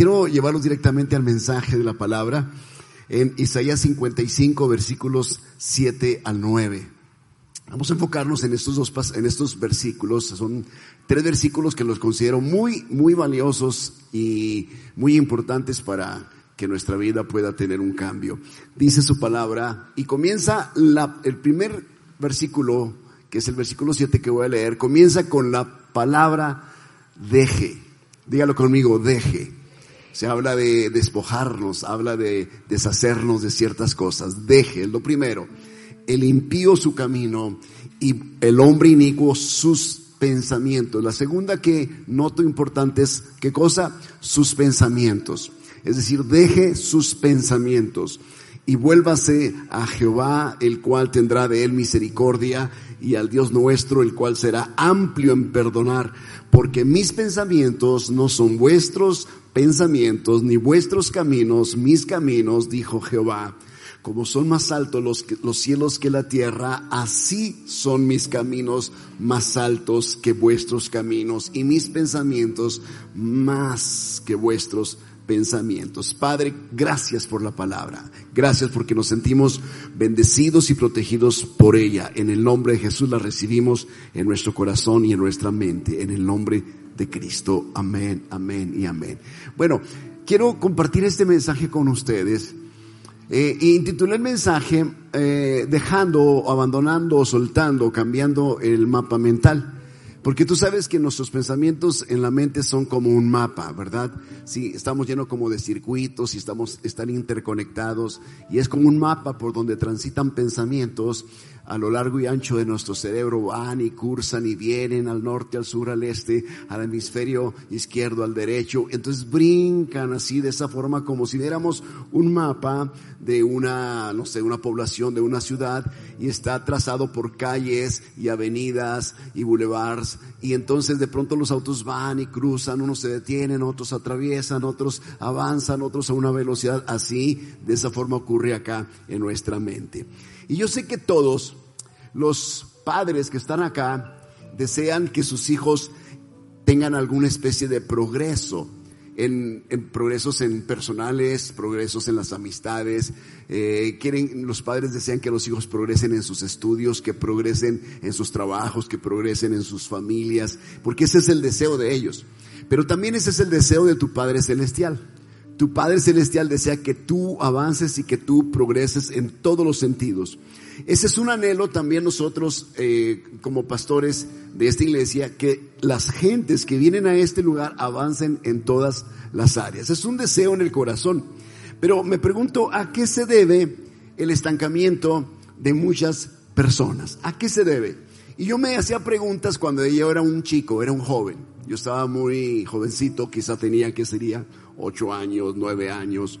quiero llevarlos directamente al mensaje de la palabra en Isaías 55, versículos 7 al 9. Vamos a enfocarnos en estos dos, en estos versículos. Son tres versículos que los considero muy, muy valiosos y muy importantes para que nuestra vida pueda tener un cambio. Dice su palabra y comienza el primer versículo, que es el versículo 7 que voy a leer, comienza con la palabra deje. Dígalo conmigo, deje. Se habla de despojarnos, habla de deshacernos de ciertas cosas. Deje, lo primero. El impío su camino y el hombre inicuo sus pensamientos. La segunda que noto importante es, ¿qué cosa? Sus pensamientos. Es decir, deje sus pensamientos y vuélvase a Jehová, el cual tendrá de él misericordia, y al Dios nuestro, el cual será amplio en perdonar, porque mis pensamientos no son vuestros pensamientos, ni vuestros caminos, mis caminos, dijo Jehová. Como son más altos los, los cielos que la tierra, así son mis caminos más altos que vuestros caminos, y mis pensamientos más que vuestros pensamientos. Padre, gracias por la palabra. Gracias porque nos sentimos bendecidos y protegidos por ella. En el nombre de Jesús la recibimos en nuestro corazón y en nuestra mente. En el nombre de Cristo. Amén, amén y amén. Bueno, quiero compartir este mensaje con ustedes. Eh, intitulé el mensaje eh, dejando, abandonando, soltando, cambiando el mapa mental. Porque tú sabes que nuestros pensamientos en la mente son como un mapa, ¿verdad? Sí, estamos llenos como de circuitos y estamos, están interconectados y es como un mapa por donde transitan pensamientos a lo largo y ancho de nuestro cerebro van y cursan y vienen al norte, al sur, al este, al hemisferio izquierdo, al derecho. Entonces brincan así de esa forma como si viéramos un mapa de una, no sé, una población, de una ciudad y está trazado por calles y avenidas y boulevards y entonces de pronto los autos van y cruzan, unos se detienen, otros atraviesan, otros avanzan, otros a una velocidad así, de esa forma ocurre acá en nuestra mente. Y yo sé que todos los padres que están acá desean que sus hijos tengan alguna especie de progreso. En, progresos en personales, progresos en las amistades. Eh, quieren, los padres desean que los hijos progresen en sus estudios, que progresen en sus trabajos, que progresen en sus familias, porque ese es el deseo de ellos. Pero también ese es el deseo de tu Padre Celestial. Tu Padre Celestial desea que tú avances y que tú progreses en todos los sentidos. Ese es un anhelo también nosotros eh, como pastores de esta iglesia, que las gentes que vienen a este lugar avancen en todas las áreas. Es un deseo en el corazón. Pero me pregunto, ¿a qué se debe el estancamiento de muchas personas? ¿A qué se debe? Y yo me hacía preguntas cuando yo era un chico, era un joven. Yo estaba muy jovencito, quizá tenía, que sería? ocho años, nueve años.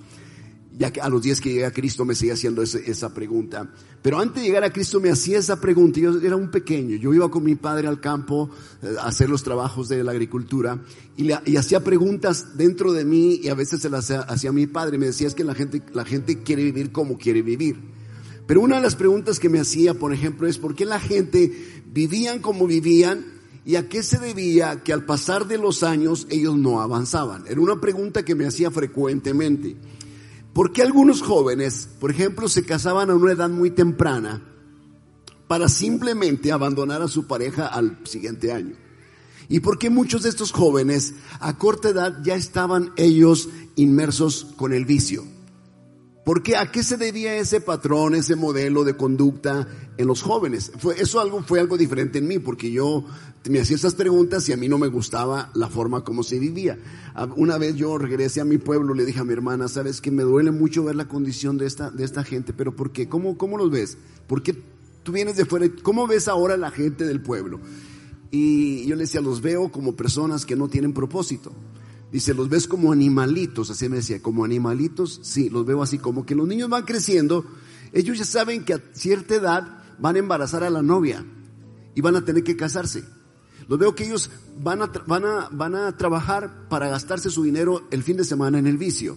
Ya que a los días que llegué a Cristo me seguía haciendo esa pregunta. Pero antes de llegar a Cristo me hacía esa pregunta. Yo era un pequeño. Yo iba con mi padre al campo eh, a hacer los trabajos de la agricultura y, y hacía preguntas dentro de mí y a veces se las hacía a mi padre. Me decía es que la gente, la gente quiere vivir como quiere vivir. Pero una de las preguntas que me hacía, por ejemplo, es por qué la gente vivían como vivían ¿Y a qué se debía que al pasar de los años ellos no avanzaban? Era una pregunta que me hacía frecuentemente. ¿Por qué algunos jóvenes, por ejemplo, se casaban a una edad muy temprana para simplemente abandonar a su pareja al siguiente año? ¿Y por qué muchos de estos jóvenes a corta edad ya estaban ellos inmersos con el vicio? ¿Por qué? ¿A qué se debía ese patrón, ese modelo de conducta en los jóvenes? Fue, eso algo, fue algo diferente en mí, porque yo me hacía esas preguntas y a mí no me gustaba la forma como se vivía. Una vez yo regresé a mi pueblo, le dije a mi hermana, sabes que me duele mucho ver la condición de esta, de esta gente, pero ¿por qué? ¿Cómo, cómo los ves? ¿Por qué tú vienes de fuera? ¿Cómo ves ahora la gente del pueblo? Y yo le decía, los veo como personas que no tienen propósito. Dice, los ves como animalitos, así me decía, como animalitos, sí, los veo así, como que los niños van creciendo, ellos ya saben que a cierta edad van a embarazar a la novia y van a tener que casarse. Los veo que ellos van a, van, a, van a trabajar para gastarse su dinero el fin de semana en el vicio.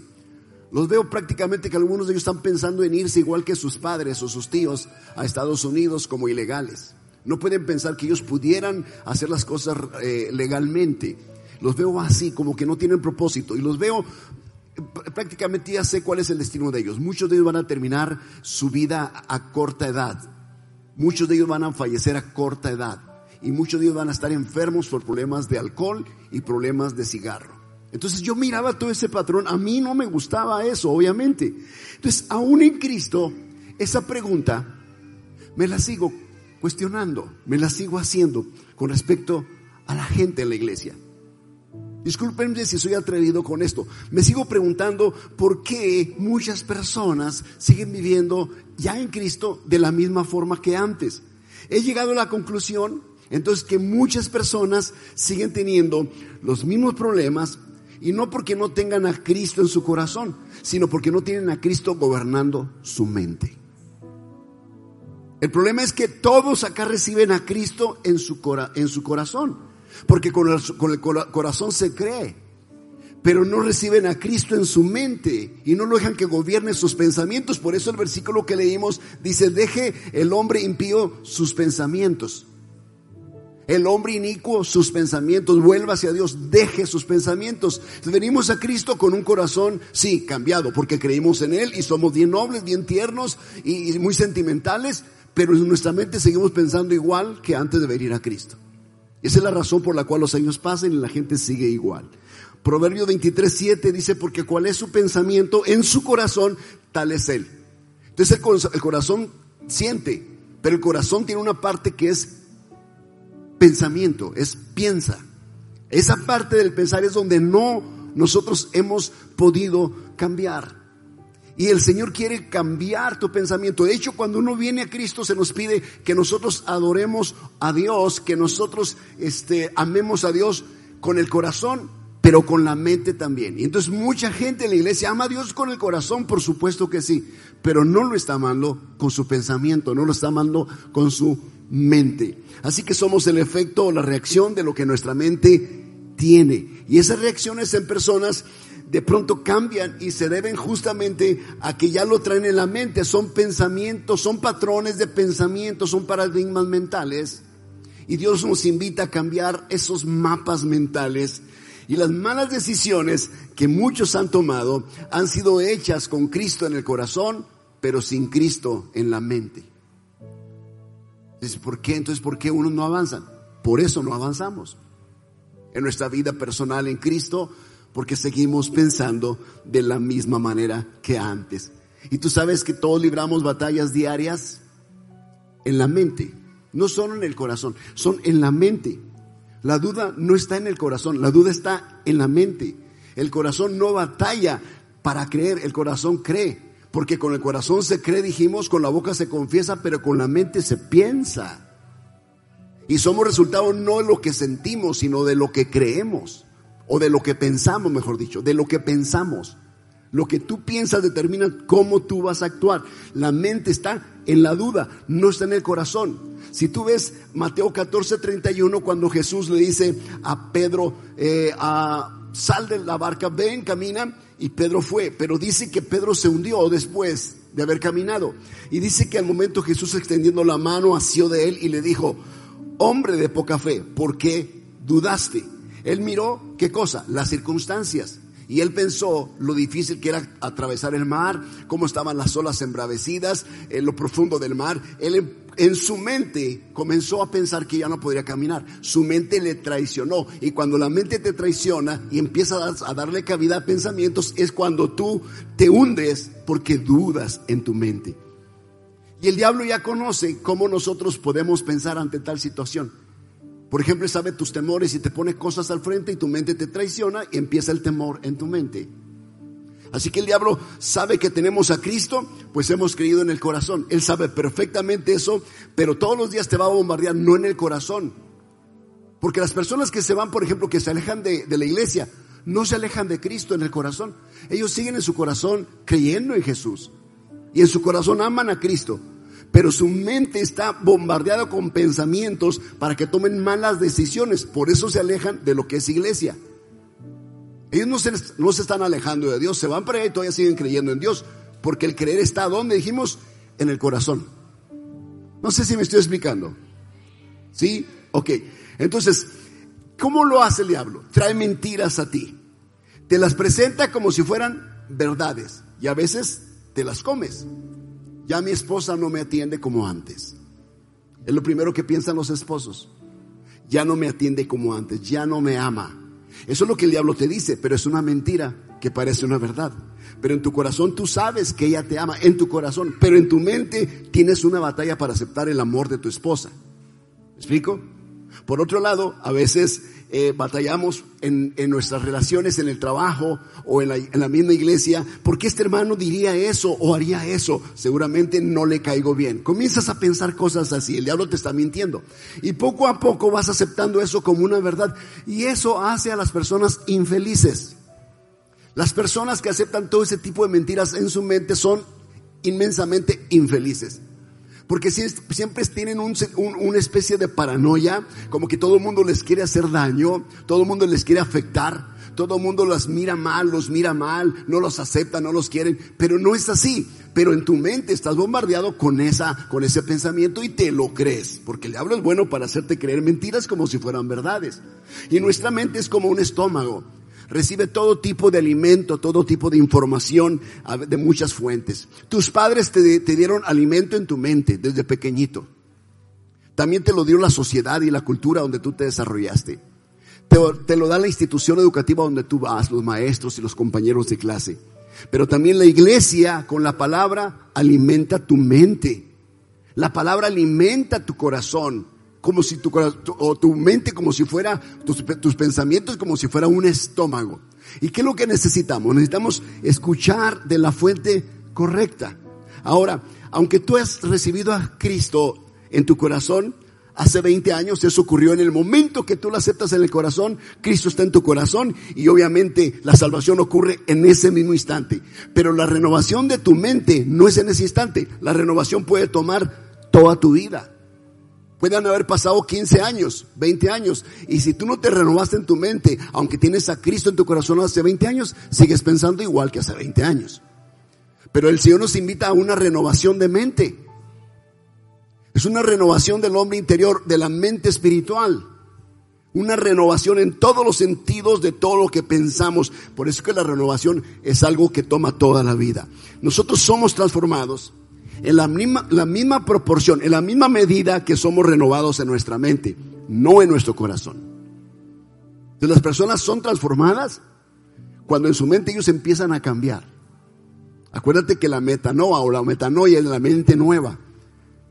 Los veo prácticamente que algunos de ellos están pensando en irse igual que sus padres o sus tíos a Estados Unidos como ilegales. No pueden pensar que ellos pudieran hacer las cosas eh, legalmente. Los veo así, como que no tienen propósito. Y los veo, prácticamente ya sé cuál es el destino de ellos. Muchos de ellos van a terminar su vida a corta edad. Muchos de ellos van a fallecer a corta edad. Y muchos de ellos van a estar enfermos por problemas de alcohol y problemas de cigarro. Entonces yo miraba todo ese patrón, a mí no me gustaba eso, obviamente. Entonces, aún en Cristo, esa pregunta me la sigo cuestionando, me la sigo haciendo con respecto a la gente en la iglesia. Disculpenme si soy atrevido con esto. Me sigo preguntando por qué muchas personas siguen viviendo ya en Cristo de la misma forma que antes. He llegado a la conclusión, entonces, que muchas personas siguen teniendo los mismos problemas y no porque no tengan a Cristo en su corazón, sino porque no tienen a Cristo gobernando su mente. El problema es que todos acá reciben a Cristo en su, en su corazón. Porque con el, corazón se cree, pero no reciben a Cristo en su mente y no lo dejan que gobierne sus pensamientos. Por eso el versículo que leímos dice, deje el hombre impío sus pensamientos. El hombre inicuo sus pensamientos, vuelva hacia Dios, deje sus pensamientos. Venimos a Cristo con un corazón, sí, cambiado, porque creímos en Él y somos bien nobles, bien tiernos y, y muy sentimentales, pero en nuestra mente seguimos pensando igual que antes de venir a Cristo. Esa es la razón por la cual los años pasan y la gente sigue igual. Proverbio 23, 7 dice, porque cuál es su pensamiento en su corazón, tal es él. Entonces el corazón siente, pero el corazón tiene una parte que es pensamiento, es piensa. Esa parte del pensar es donde no nosotros hemos podido cambiar. Y el Señor quiere cambiar tu pensamiento. De hecho, cuando uno viene a Cristo se nos pide que nosotros adoremos a Dios, que nosotros este, amemos a Dios con el corazón, pero con la mente también. Y entonces mucha gente en la iglesia ama a Dios con el corazón, por supuesto que sí, pero no lo está amando con su pensamiento, no lo está amando con su mente. Así que somos el efecto o la reacción de lo que nuestra mente tiene. Y esas reacciones en personas de pronto cambian y se deben justamente a que ya lo traen en la mente. Son pensamientos, son patrones de pensamiento, son paradigmas mentales. Y Dios nos invita a cambiar esos mapas mentales. Y las malas decisiones que muchos han tomado han sido hechas con Cristo en el corazón, pero sin Cristo en la mente. Entonces, ¿por qué? Entonces, ¿por qué unos no avanzan? Por eso no avanzamos. En nuestra vida personal en Cristo porque seguimos pensando de la misma manera que antes. Y tú sabes que todos libramos batallas diarias en la mente, no solo en el corazón, son en la mente. La duda no está en el corazón, la duda está en la mente. El corazón no batalla para creer, el corazón cree. Porque con el corazón se cree, dijimos, con la boca se confiesa, pero con la mente se piensa. Y somos resultado no de lo que sentimos, sino de lo que creemos o de lo que pensamos, mejor dicho, de lo que pensamos. Lo que tú piensas determina cómo tú vas a actuar. La mente está en la duda, no está en el corazón. Si tú ves Mateo 14, 31, cuando Jesús le dice a Pedro, eh, a, sal de la barca, ven, camina, y Pedro fue. Pero dice que Pedro se hundió después de haber caminado. Y dice que al momento Jesús extendiendo la mano asió de él y le dijo, hombre de poca fe, ¿por qué dudaste? Él miró, ¿qué cosa? Las circunstancias. Y él pensó lo difícil que era atravesar el mar, cómo estaban las olas embravecidas, en lo profundo del mar. Él en, su mente comenzó a pensar que ya no podría caminar. Su mente le traicionó. Y cuando la mente te traiciona y empieza a darle cabida a pensamientos, es cuando tú te hundes porque dudas en tu mente. Y el diablo ya conoce cómo nosotros podemos pensar ante tal situación. Por ejemplo, sabe tus temores y te pone cosas al frente y tu mente te traiciona y empieza el temor en tu mente. Así que el diablo sabe que tenemos a Cristo, pues hemos creído en el corazón. Él sabe perfectamente eso, pero todos los días te va a bombardear, no en el corazón. Porque las personas que se van, por ejemplo, que se alejan de, de la iglesia, no se alejan de Cristo en el corazón. Ellos siguen en su corazón creyendo en Jesús. Y en su corazón aman a Cristo pero su mente está bombardeada con pensamientos para que tomen malas decisiones. Por eso se alejan de lo que es iglesia. Ellos no se, no se están alejando de Dios, se van para allá y todavía siguen creyendo en Dios, porque el creer está donde dijimos, en el corazón. No sé si me estoy explicando. ¿Sí? Ok. Entonces, ¿Cómo lo hace el diablo? Trae mentiras a ti. Te las presenta como si fueran verdades y a veces te las comes. Ya mi esposa no me atiende como antes. Es lo primero que piensan los esposos. Ya no me atiende como antes, ya no me ama. Eso es lo que el diablo te dice, pero es una mentira que parece una verdad. Pero en tu corazón tú sabes que ella te ama, en tu corazón, pero en tu mente tienes una batalla para aceptar el amor de tu esposa. ¿Me explico? Por otro lado, a veces eh, batallamos en, nuestras relaciones, en el trabajo o en la, en la misma iglesia, ¿por qué este hermano diría eso o haría eso? Seguramente no le caigo bien. Comienzas a pensar cosas así, el diablo te está mintiendo. Y poco a poco vas aceptando eso como una verdad. Y eso hace a las personas infelices. Las personas que aceptan todo ese tipo de mentiras en su mente son inmensamente infelices. Porque siempre tienen una especie de paranoia, como que todo el mundo les quiere hacer daño, todo el mundo les quiere afectar, todo el mundo los mira mal, los mira mal, no los acepta, no los quieren, pero no es así. Pero en tu mente estás bombardeado con esa, con ese pensamiento y te lo crees, porque el diablo es bueno para hacerte creer mentiras como si fueran verdades. Y nuestra mente es como un estómago recibe todo tipo de alimento, todo tipo de información de muchas fuentes. Tus padres te, dieron alimento en tu mente desde pequeñito. También te lo dio la sociedad y la cultura donde tú te desarrollaste. Te, te, lo da la institución educativa donde tú vas, los maestros y los compañeros de clase. Pero también la iglesia con la palabra alimenta tu mente. La palabra alimenta tu corazón como si tu, o tu mente como si fuera, tus, tus pensamientos como si fuera un estómago. ¿Y qué es lo que necesitamos? Necesitamos escuchar de la fuente correcta. Ahora, aunque tú has recibido a Cristo en tu corazón, hace 20 años, eso ocurrió en el momento que tú lo aceptas en el corazón, Cristo está en tu corazón y obviamente la salvación ocurre en ese mismo instante. Pero la renovación de tu mente no es en ese instante, la renovación puede tomar toda tu vida. Pueden haber pasado 15 años, 20 años. Y si tú no te renovaste en tu mente, aunque tienes a Cristo en tu corazón hace 20 años, sigues pensando igual que hace 20 años. Pero el Señor nos invita a una renovación de mente. Es una renovación del hombre interior, de la mente espiritual. Una renovación en todos los sentidos de todo lo que pensamos. Por eso que la renovación es algo que toma toda la vida. Nosotros somos transformados en la misma, proporción, en la misma medida que somos renovados en nuestra mente, no en nuestro corazón. Entonces las personas son transformadas cuando en su mente ellos empiezan a cambiar. Acuérdate que la metanoia o la metanoia es la mente nueva.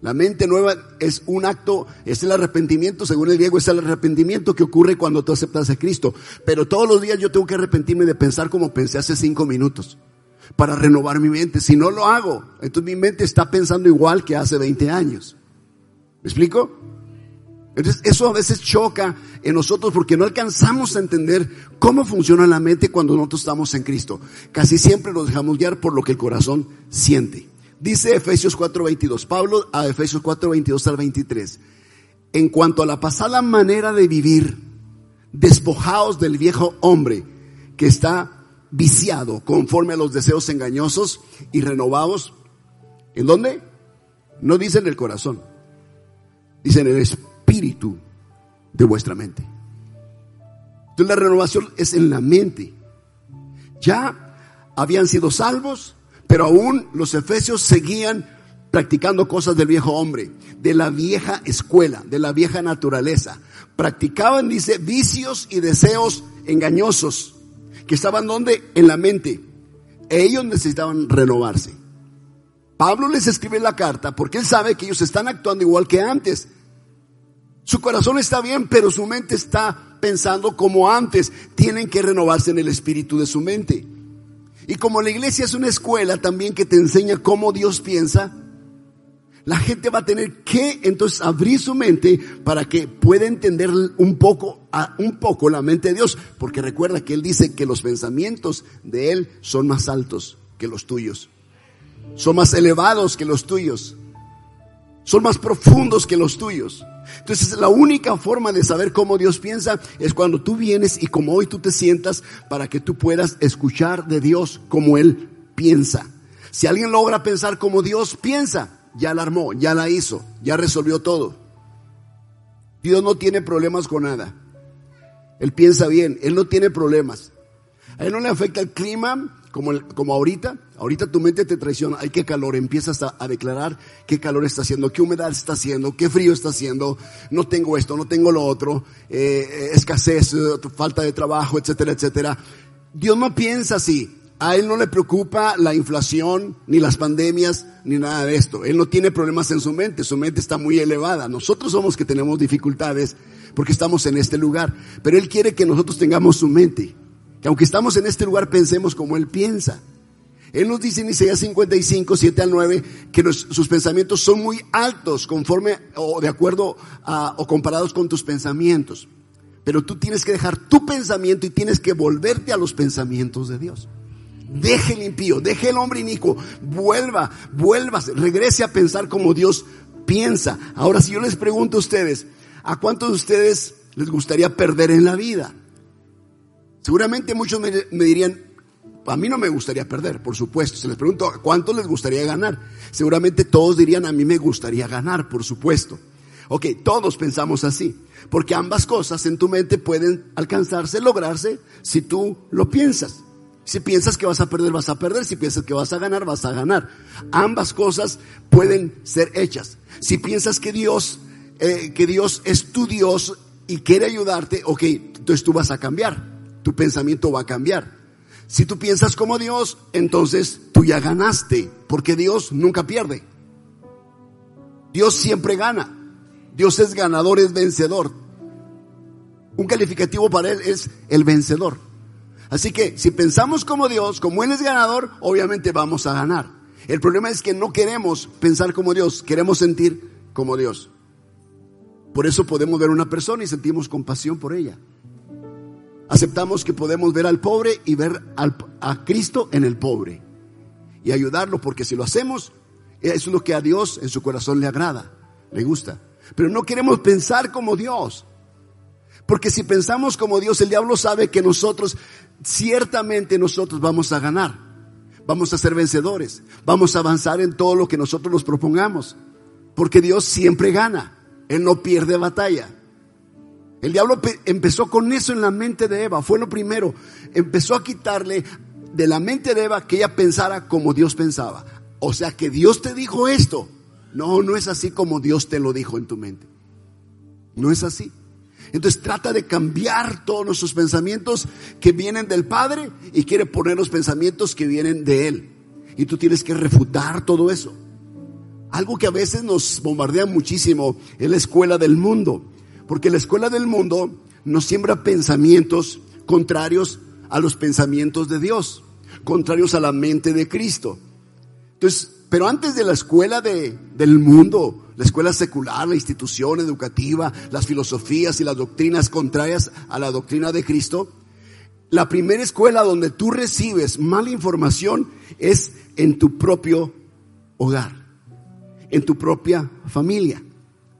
La mente nueva es un acto, es el arrepentimiento, según el griego, es el arrepentimiento que ocurre cuando tú aceptas a Cristo. Pero todos los días yo tengo que arrepentirme de pensar como pensé hace cinco minutos para renovar mi mente. Si no lo hago, entonces mi mente está pensando igual que hace 20 años. ¿Me explico? Entonces eso a veces choca en nosotros porque no alcanzamos a entender cómo funciona la mente cuando nosotros estamos en Cristo. Casi siempre nos dejamos guiar por lo que el corazón siente. Dice Efesios 4:22, Pablo a Efesios 4:22 al 23. En cuanto a la pasada manera de vivir, despojaos del viejo hombre que está viciado conforme a los deseos engañosos y renovados. ¿En dónde? No dice en el corazón, dice en el espíritu de vuestra mente. Entonces la renovación es en la mente. Ya habían sido salvos, pero aún los efesios seguían practicando cosas del viejo hombre, de la vieja escuela, de la vieja naturaleza. Practicaban, dice, vicios y deseos engañosos que estaban donde? En la mente. Ellos necesitaban renovarse. Pablo les escribe la carta porque él sabe que ellos están actuando igual que antes. Su corazón está bien, pero su mente está pensando como antes. Tienen que renovarse en el espíritu de su mente. Y como la iglesia es una escuela también que te enseña cómo Dios piensa, la gente va a tener que entonces abrir su mente para que pueda entender un poco, un poco la mente de Dios. Porque recuerda que Él dice que los pensamientos de Él son más altos que los tuyos. Son más elevados que los tuyos. Son más profundos que los tuyos. Entonces la única forma de saber cómo Dios piensa es cuando tú vienes y como hoy tú te sientas para que tú puedas escuchar de Dios como Él piensa. Si alguien logra pensar como Dios piensa, ya la armó, ya la hizo, ya resolvió todo. Dios no tiene problemas con nada. Él piensa bien, él no tiene problemas. A él no le afecta el clima como, como ahorita. Ahorita tu mente te traiciona. Hay que calor. Empiezas a, declarar qué calor está haciendo, qué humedad está haciendo, qué frío está haciendo. No tengo esto, no tengo lo otro. Eh, escasez, falta de trabajo, etcétera, etcétera. Dios no piensa así. A él no le preocupa la inflación, ni las pandemias, ni nada de esto. Él no tiene problemas en su mente. Su mente está muy elevada. Nosotros somos que tenemos dificultades porque estamos en este lugar. Pero Él quiere que nosotros tengamos su mente, que aunque estamos en este lugar pensemos como Él piensa. Él nos dice en Isaías 55, 7 al 9, que sus pensamientos son muy altos conforme o de acuerdo a, o comparados con tus pensamientos. Pero tú tienes que dejar tu pensamiento y tienes que volverte a los pensamientos de Dios. Deje el impío, deje el hombre inicuo, vuelva, vuelva, regrese a pensar como Dios piensa. Ahora, si yo les pregunto a ustedes, ¿A cuántos de ustedes les gustaría perder en la vida? Seguramente muchos me, dirían, a mí no me gustaría perder, por supuesto. Si les pregunto, ¿a cuántos les gustaría ganar? Seguramente todos dirían, a mí me gustaría ganar, por supuesto. Ok, todos pensamos así, porque ambas cosas en tu mente pueden alcanzarse, lograrse, si tú lo piensas. Si piensas que vas a perder, vas a perder. Si piensas que vas a ganar, vas a ganar. Ambas cosas pueden ser hechas. Si piensas que Dios eh, que Dios es tu Dios y quiere ayudarte, ok, entonces tú vas a cambiar, tu pensamiento va a cambiar. Si tú piensas como Dios, entonces tú ya ganaste, porque Dios nunca pierde. Dios siempre gana. Dios es ganador, es vencedor. Un calificativo para Él es el vencedor. Así que si pensamos como Dios, como Él es ganador, obviamente vamos a ganar. El problema es que no queremos pensar como Dios, queremos sentir como Dios. Por eso podemos ver a una persona y sentimos compasión por ella. Aceptamos que podemos ver al pobre y ver a Cristo en el pobre. Y ayudarlo, porque si lo hacemos, es lo que a Dios en su corazón le agrada, le gusta. Pero no queremos pensar como Dios. Porque si pensamos como Dios, el diablo sabe que nosotros, ciertamente nosotros vamos a ganar. Vamos a ser vencedores. Vamos a avanzar en todo lo que nosotros nos propongamos. Porque Dios siempre gana. Él no pierde batalla. El diablo empezó con eso en la mente de Eva, fue lo primero. Empezó a quitarle de la mente de Eva que ella pensara como Dios pensaba. O sea que Dios te dijo esto. No, no es así como Dios te lo dijo en tu mente. No es así. Entonces trata de cambiar todos nuestros pensamientos que vienen del Padre y quiere poner los pensamientos que vienen de Él. Y tú tienes que refutar todo eso. Algo que a veces nos bombardea muchísimo es la escuela del mundo, porque la escuela del mundo nos siembra pensamientos contrarios a los pensamientos de Dios, contrarios a la mente de Cristo. Entonces, pero antes de la escuela de, del mundo, la escuela secular, la institución educativa, las filosofías y las doctrinas contrarias a la doctrina de Cristo, la primera escuela donde tú recibes mala información es en tu propio hogar en tu propia familia.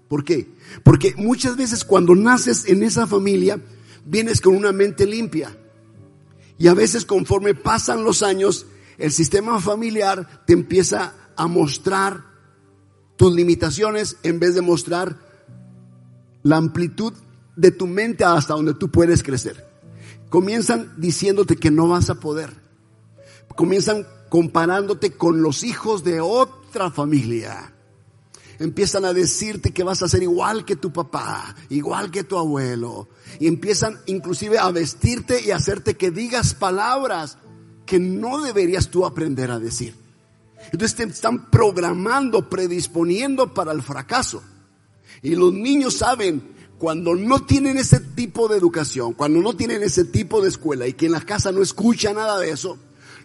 ¿Por qué? Porque muchas veces cuando naces en esa familia, vienes con una mente limpia. Y a veces conforme pasan los años, el sistema familiar te empieza a mostrar tus limitaciones en vez de mostrar la amplitud de tu mente hasta donde tú puedes crecer. Comienzan diciéndote que no vas a poder. Comienzan comparándote con los hijos de otra familia empiezan a decirte que vas a ser igual que tu papá, igual que tu abuelo. Y empiezan inclusive a vestirte y hacerte que digas palabras que no deberías tú aprender a decir. Entonces te están programando, predisponiendo para el fracaso. Y los niños saben cuando no tienen ese tipo de educación, cuando no tienen ese tipo de escuela y que en la casa no escucha nada de eso,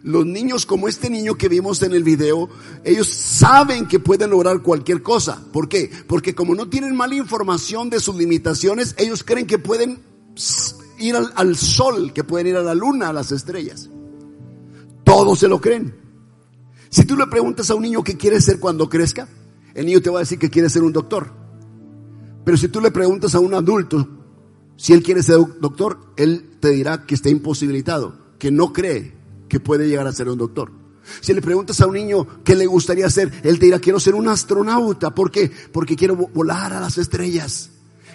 los niños como este niño que vimos en el video, ellos saben que pueden lograr cualquier cosa. ¿Por qué? Porque como no tienen mala información de sus limitaciones, ellos creen que pueden ir al, sol, que pueden ir a la luna, a las estrellas. Todos se lo creen. Si tú le preguntas a un niño qué quiere ser cuando crezca, el niño te va a decir que quiere ser un doctor. Pero si tú le preguntas a un adulto si él quiere ser doctor, él te dirá que está imposibilitado, que no cree que puede llegar a ser un doctor. Si le preguntas a un niño qué le gustaría ser, él te dirá, quiero ser un astronauta. ¿Por qué? Porque quiero volar a las estrellas.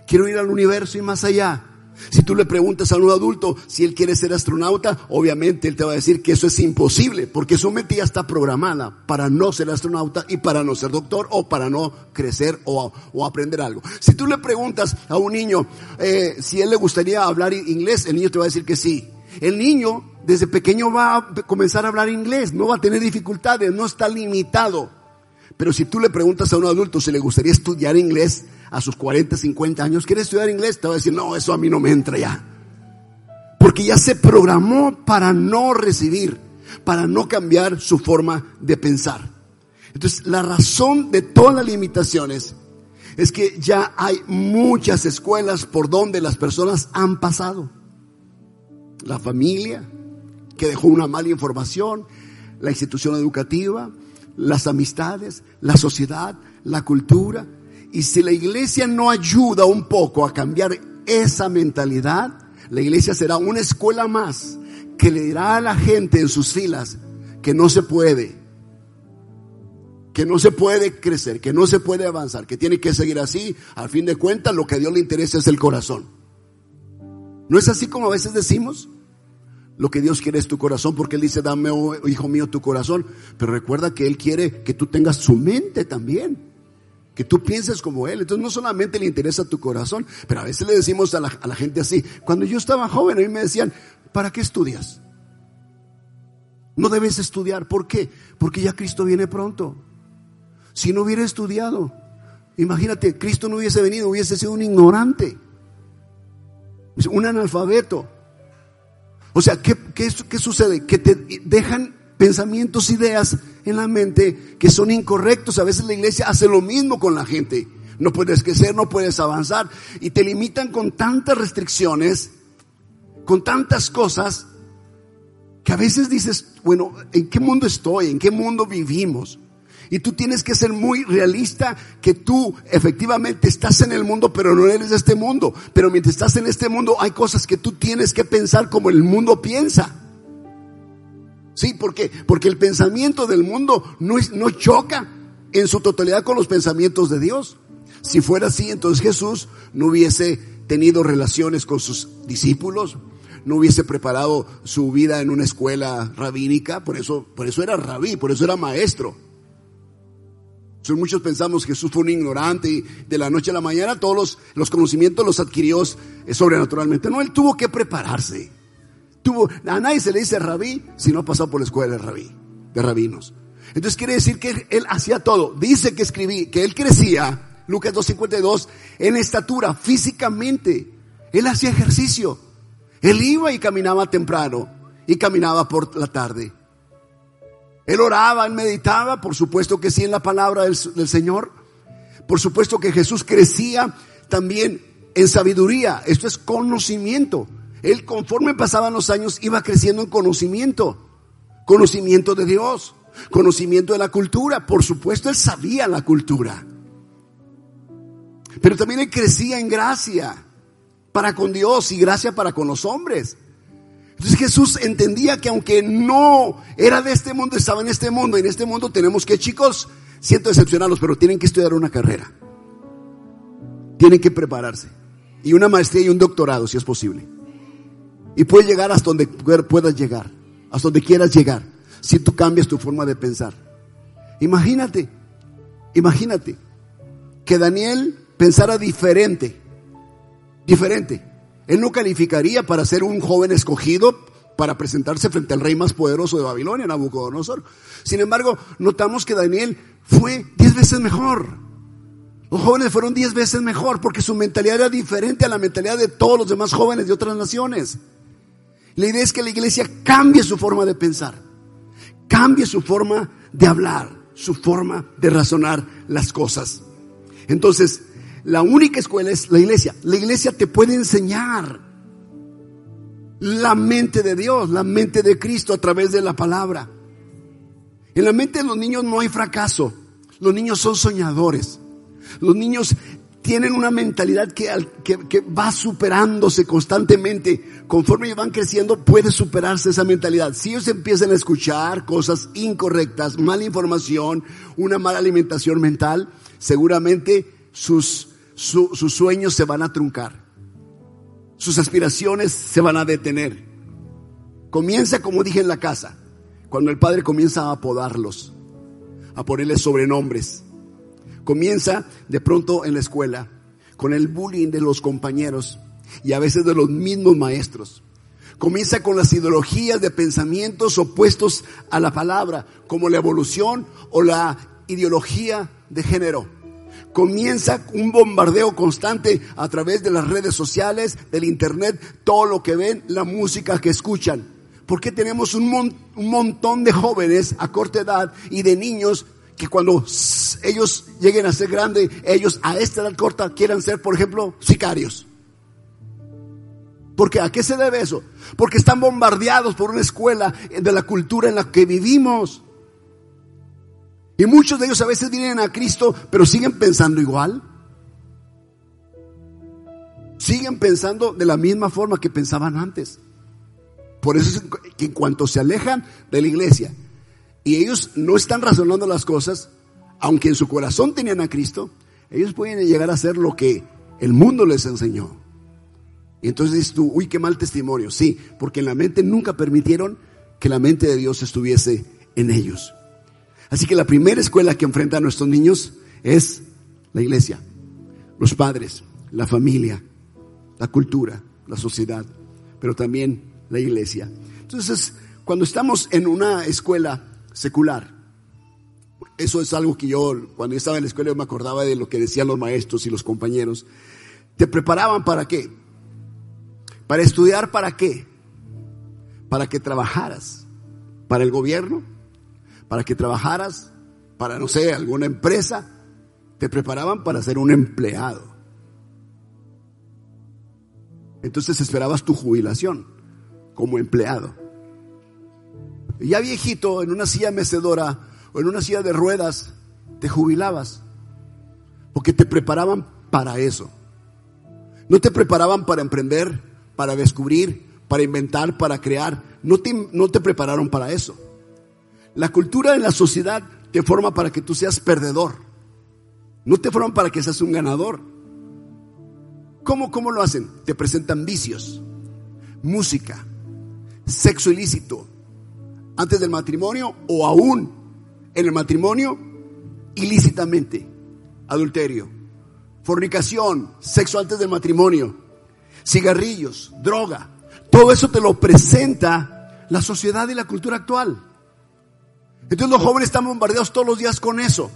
Quiero ir al universo y más allá. Si tú le preguntas a un adulto si él quiere ser astronauta, obviamente él te va a decir que eso es imposible, porque su mente ya está programada para no ser astronauta y para no ser doctor o para no crecer o, aprender algo. Si tú le preguntas a un niño eh, si él le gustaría hablar inglés, el niño te va a decir que sí. El niño desde pequeño va a comenzar a hablar inglés, no va a tener dificultades, no está limitado. Pero si tú le preguntas a un adulto si le gustaría estudiar inglés, a sus 40, 50 años, quiere estudiar inglés, te va a decir, no, eso a mí no me entra ya. Porque ya se programó para no recibir, para no cambiar su forma de pensar. Entonces, la razón de todas las limitaciones es que ya hay muchas escuelas por donde las personas han pasado. La familia, que dejó una mala información, la institución educativa, las amistades, la sociedad, la cultura, y si la iglesia no ayuda un poco a cambiar esa mentalidad, la iglesia será una escuela más que le dirá a la gente en sus filas que no se puede, que no se puede crecer, que no se puede avanzar, que tiene que seguir así. Al fin de cuentas, lo que a Dios le interesa es el corazón. ¿No es así como a veces decimos? Lo que Dios quiere es tu corazón, porque Él dice, dame, oh, hijo mío, tu corazón. Pero recuerda que Él quiere que tú tengas su mente también que tú pienses como Él. Entonces no solamente le interesa tu corazón, pero a veces le decimos a la, gente así, cuando yo estaba joven a mí me decían, ¿para qué estudias? No debes estudiar. ¿Por qué? Porque ya Cristo viene pronto. Si no hubiera estudiado, imagínate, Cristo no hubiese venido, hubiese sido un ignorante, un analfabeto. O sea, ¿qué, qué, qué sucede? Que te dejan pensamientos, ideas en la mente que son incorrectos. A veces la iglesia hace lo mismo con la gente. No puedes crecer, no puedes avanzar. Y te limitan con tantas restricciones, con tantas cosas, que a veces dices, bueno, ¿en qué mundo estoy? ¿En qué mundo vivimos? Y tú tienes que ser muy realista que tú efectivamente estás en el mundo, pero no eres de este mundo. Pero mientras estás en este mundo hay cosas que tú tienes que pensar como el mundo piensa. Sí, ¿por qué? Porque el pensamiento del mundo no, no choca en su totalidad con los pensamientos de Dios. Si fuera así, entonces Jesús no hubiese tenido relaciones con sus discípulos, no hubiese preparado su vida en una escuela rabínica, por eso, por eso era rabí, por eso era maestro. Muchos pensamos que Jesús fue un ignorante y de la noche a la mañana todos los, los conocimientos los adquirió sobrenaturalmente. No, él tuvo que prepararse. Tuvo, a nadie se le dice rabí si no ha pasado por la escuela de rabí, de rabinos. Entonces quiere decir que él hacía todo. Dice que escribí, que él crecía, Lucas 2.52, en estatura, físicamente. Él hacía ejercicio. Él iba y caminaba temprano y caminaba por la tarde. Él oraba, él meditaba, por supuesto que sí en la palabra del, del Señor. Por supuesto que Jesús crecía también en sabiduría. Esto es conocimiento. Él conforme pasaban los años iba creciendo en conocimiento, conocimiento de Dios, conocimiento de la cultura. Por supuesto, él sabía la cultura. Pero también él crecía en gracia para con Dios y gracia para con los hombres. Entonces Jesús entendía que aunque no era de este mundo, estaba en este mundo. Y en este mundo tenemos que, chicos, siento decepcionarlos, pero tienen que estudiar una carrera. Tienen que prepararse. Y una maestría y un doctorado, si es posible. Y puedes llegar hasta donde puedas llegar, hasta donde quieras llegar, si tú cambias tu forma de pensar. Imagínate, imagínate que Daniel pensara diferente, diferente. Él no calificaría para ser un joven escogido para presentarse frente al rey más poderoso de Babilonia, Nabucodonosor. Sin embargo, notamos que Daniel fue diez veces mejor. Los jóvenes fueron diez veces mejor porque su mentalidad era diferente a la mentalidad de todos los demás jóvenes de otras naciones. La idea es que la iglesia cambie su forma de pensar, cambie su forma de hablar, su forma de razonar las cosas. Entonces, la única escuela es la iglesia. La iglesia te puede enseñar la mente de Dios, la mente de Cristo a través de la palabra. En la mente de los niños no hay fracaso. Los niños son soñadores. Los niños tienen una mentalidad que, va superándose constantemente. Conforme van creciendo, puede superarse esa mentalidad. Si ellos empiezan a escuchar cosas incorrectas, mala información, una mala alimentación mental, seguramente sus, sus sueños se van a truncar. sus aspiraciones se van a detener. Comienza, como dije en la casa, cuando el padre comienza a apodarlos, a ponerles sobrenombres. Comienza de pronto en la escuela, con el bullying de los compañeros y a veces de los mismos maestros. Comienza con las ideologías de pensamientos opuestos a la palabra, como la evolución o la ideología de género. Comienza un bombardeo constante a través de las redes sociales, del internet, todo lo que ven, la música que escuchan. Porque tenemos un, un montón de jóvenes a corta edad y de niños que cuando ellos lleguen a ser grandes, ellos a esta edad corta quieran ser, por ejemplo, sicarios. Porque ¿a qué se debe eso? Porque están bombardeados por una escuela de la cultura en la que vivimos. Y muchos de ellos a veces vienen a Cristo, pero siguen pensando igual. Siguen pensando de la misma forma que pensaban antes. Por eso es que en cuanto se alejan de la iglesia y ellos no están razonando las cosas, aunque en su corazón tenían a Cristo, ellos pueden llegar a hacer lo que el mundo les enseñó. Y entonces dices tú, uy, qué mal testimonio. Sí, porque en la mente nunca permitieron que la mente de Dios estuviese en ellos. Así que la primera escuela que enfrenta a nuestros niños es la iglesia, los padres, la familia, la cultura, la sociedad, pero también la iglesia. Entonces, cuando estamos en una escuela secular, eso es algo que yo, cuando estaba en la escuela, yo me acordaba de lo que decían los maestros y los compañeros. ¿Te preparaban para qué? ¿Para estudiar para qué? Para que trabajaras para el gobierno, para que trabajaras para, no sé, alguna empresa. Te preparaban para ser un empleado. Entonces esperabas tu jubilación como empleado. Ya viejito, en una silla mecedora o en una silla de ruedas, te jubilabas. Porque te preparaban para eso. No te preparaban para emprender, para descubrir, para inventar, para crear. No te, no te prepararon para eso. La cultura en la sociedad te forma para que tú seas perdedor. No te forman para que seas un ganador. ¿Cómo, cómo lo hacen? Te presentan vicios, música, sexo ilícito, antes del matrimonio o aún en el matrimonio ilícitamente, adulterio, fornicación, sexo antes del matrimonio, cigarrillos, droga. Todo eso te lo presenta la sociedad y la cultura actual. Entonces los jóvenes están bombardeados todos los días con eso.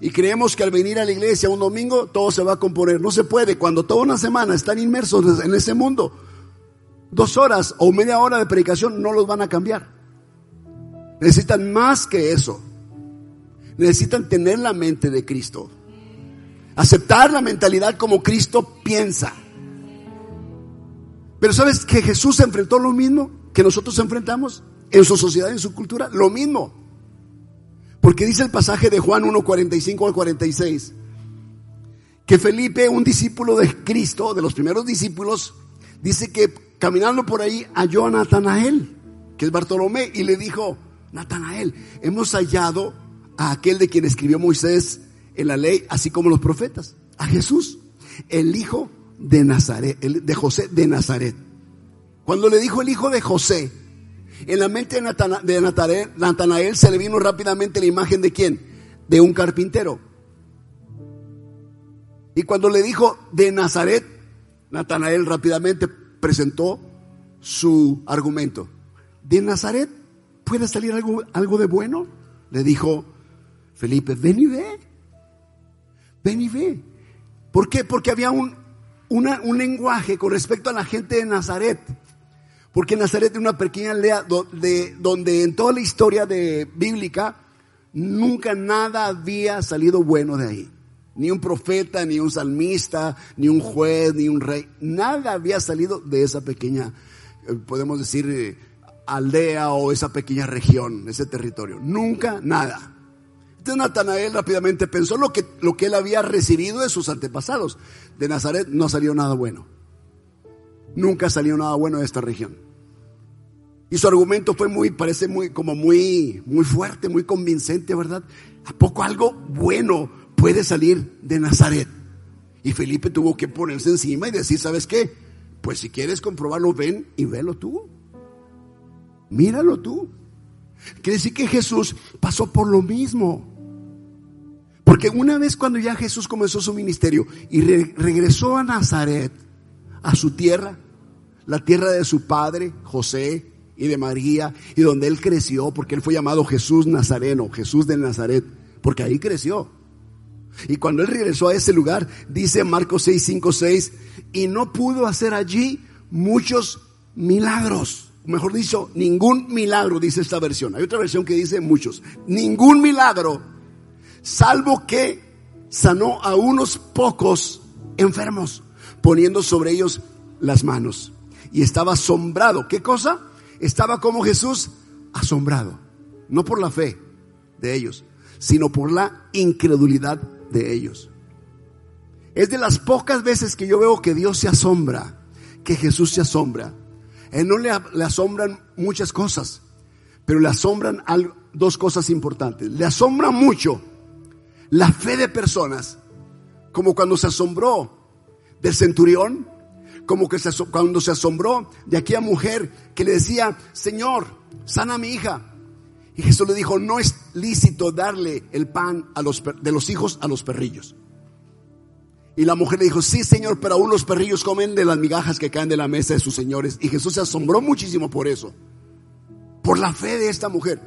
Y creemos que al venir a la iglesia un domingo todo se va a componer. No se puede. Cuando toda una semana están inmersos en ese mundo, dos horas o media hora de predicación no los van a cambiar. Necesitan más que eso. Necesitan tener la mente de Cristo. Aceptar la mentalidad como Cristo piensa. Pero ¿sabes que Jesús enfrentó lo mismo que nosotros enfrentamos en su sociedad, en su cultura? Lo mismo. Porque dice el pasaje de Juan 1.45 al 46, que Felipe, un discípulo de Cristo, de los primeros discípulos, dice que caminando por ahí halló a Natanael, que es Bartolomé, y le dijo, Natanael, hemos hallado a aquel de quien escribió Moisés en la ley, así como los profetas, a Jesús, el hijo de Nazaret, de José de Nazaret. Cuando le dijo el hijo de José, en la mente de Natanael, se le vino rápidamente la imagen de quién? De un carpintero. Y cuando le dijo de Nazaret, Natanael rápidamente presentó su argumento. ¿De Nazaret puede salir algo, algo de bueno? Le dijo Felipe, ven y ve. Ven y ve. ¿Por qué? Porque había un, un lenguaje con respecto a la gente de Nazaret. Porque Nazaret es una pequeña aldea donde, donde en toda la historia de, bíblica nunca nada había salido bueno de ahí. Ni un profeta, ni un salmista, ni un juez, ni un rey. Nada había salido de esa pequeña, eh, podemos decir, eh, aldea o esa pequeña región, ese territorio. Nunca nada. Entonces Natanael rápidamente pensó lo que, lo que él había recibido de sus antepasados. De Nazaret no salió nada bueno. Nunca salió nada bueno de esta región. Y su argumento fue muy, parece muy, como muy, muy fuerte, muy convincente, ¿verdad? ¿A poco algo bueno puede salir de Nazaret? Y Felipe tuvo que ponerse encima y decir, ¿sabes qué? Pues si quieres comprobarlo, ven y velo tú. Míralo tú. Quiere decir que Jesús pasó por lo mismo. Porque una vez cuando ya Jesús comenzó su ministerio y regresó a Nazaret, a su tierra, la tierra de su padre, José, y de María, y donde él creció, porque él fue llamado Jesús Nazareno, Jesús de Nazaret, porque ahí creció. Y cuando él regresó a ese lugar, dice Marcos 6, 5, 6, y no pudo hacer allí muchos milagros. Mejor dicho, ningún milagro, dice esta versión. Hay otra versión que dice muchos. Ningún milagro, salvo que sanó a unos pocos enfermos, poniendo sobre ellos las manos. Y estaba asombrado. ¿Qué cosa? Estaba como Jesús asombrado. No por la fe de ellos, sino por la incredulidad de ellos. Es de las pocas veces que yo veo que Dios se asombra, que Jesús se asombra. Él no le, asombran muchas cosas, pero le asombran dos cosas importantes. Le asombra mucho la fe de personas, como cuando se asombró del centurión, como que cuando se asombró de aquella mujer que le decía, Señor, sana a mi hija. Y Jesús le dijo, no es lícito darle el pan a los, de los hijos a los perrillos. Y la mujer le dijo, sí Señor, pero aún los perrillos comen de las migajas que caen de la mesa de sus señores. Y Jesús se asombró muchísimo por eso, por la fe de esta mujer.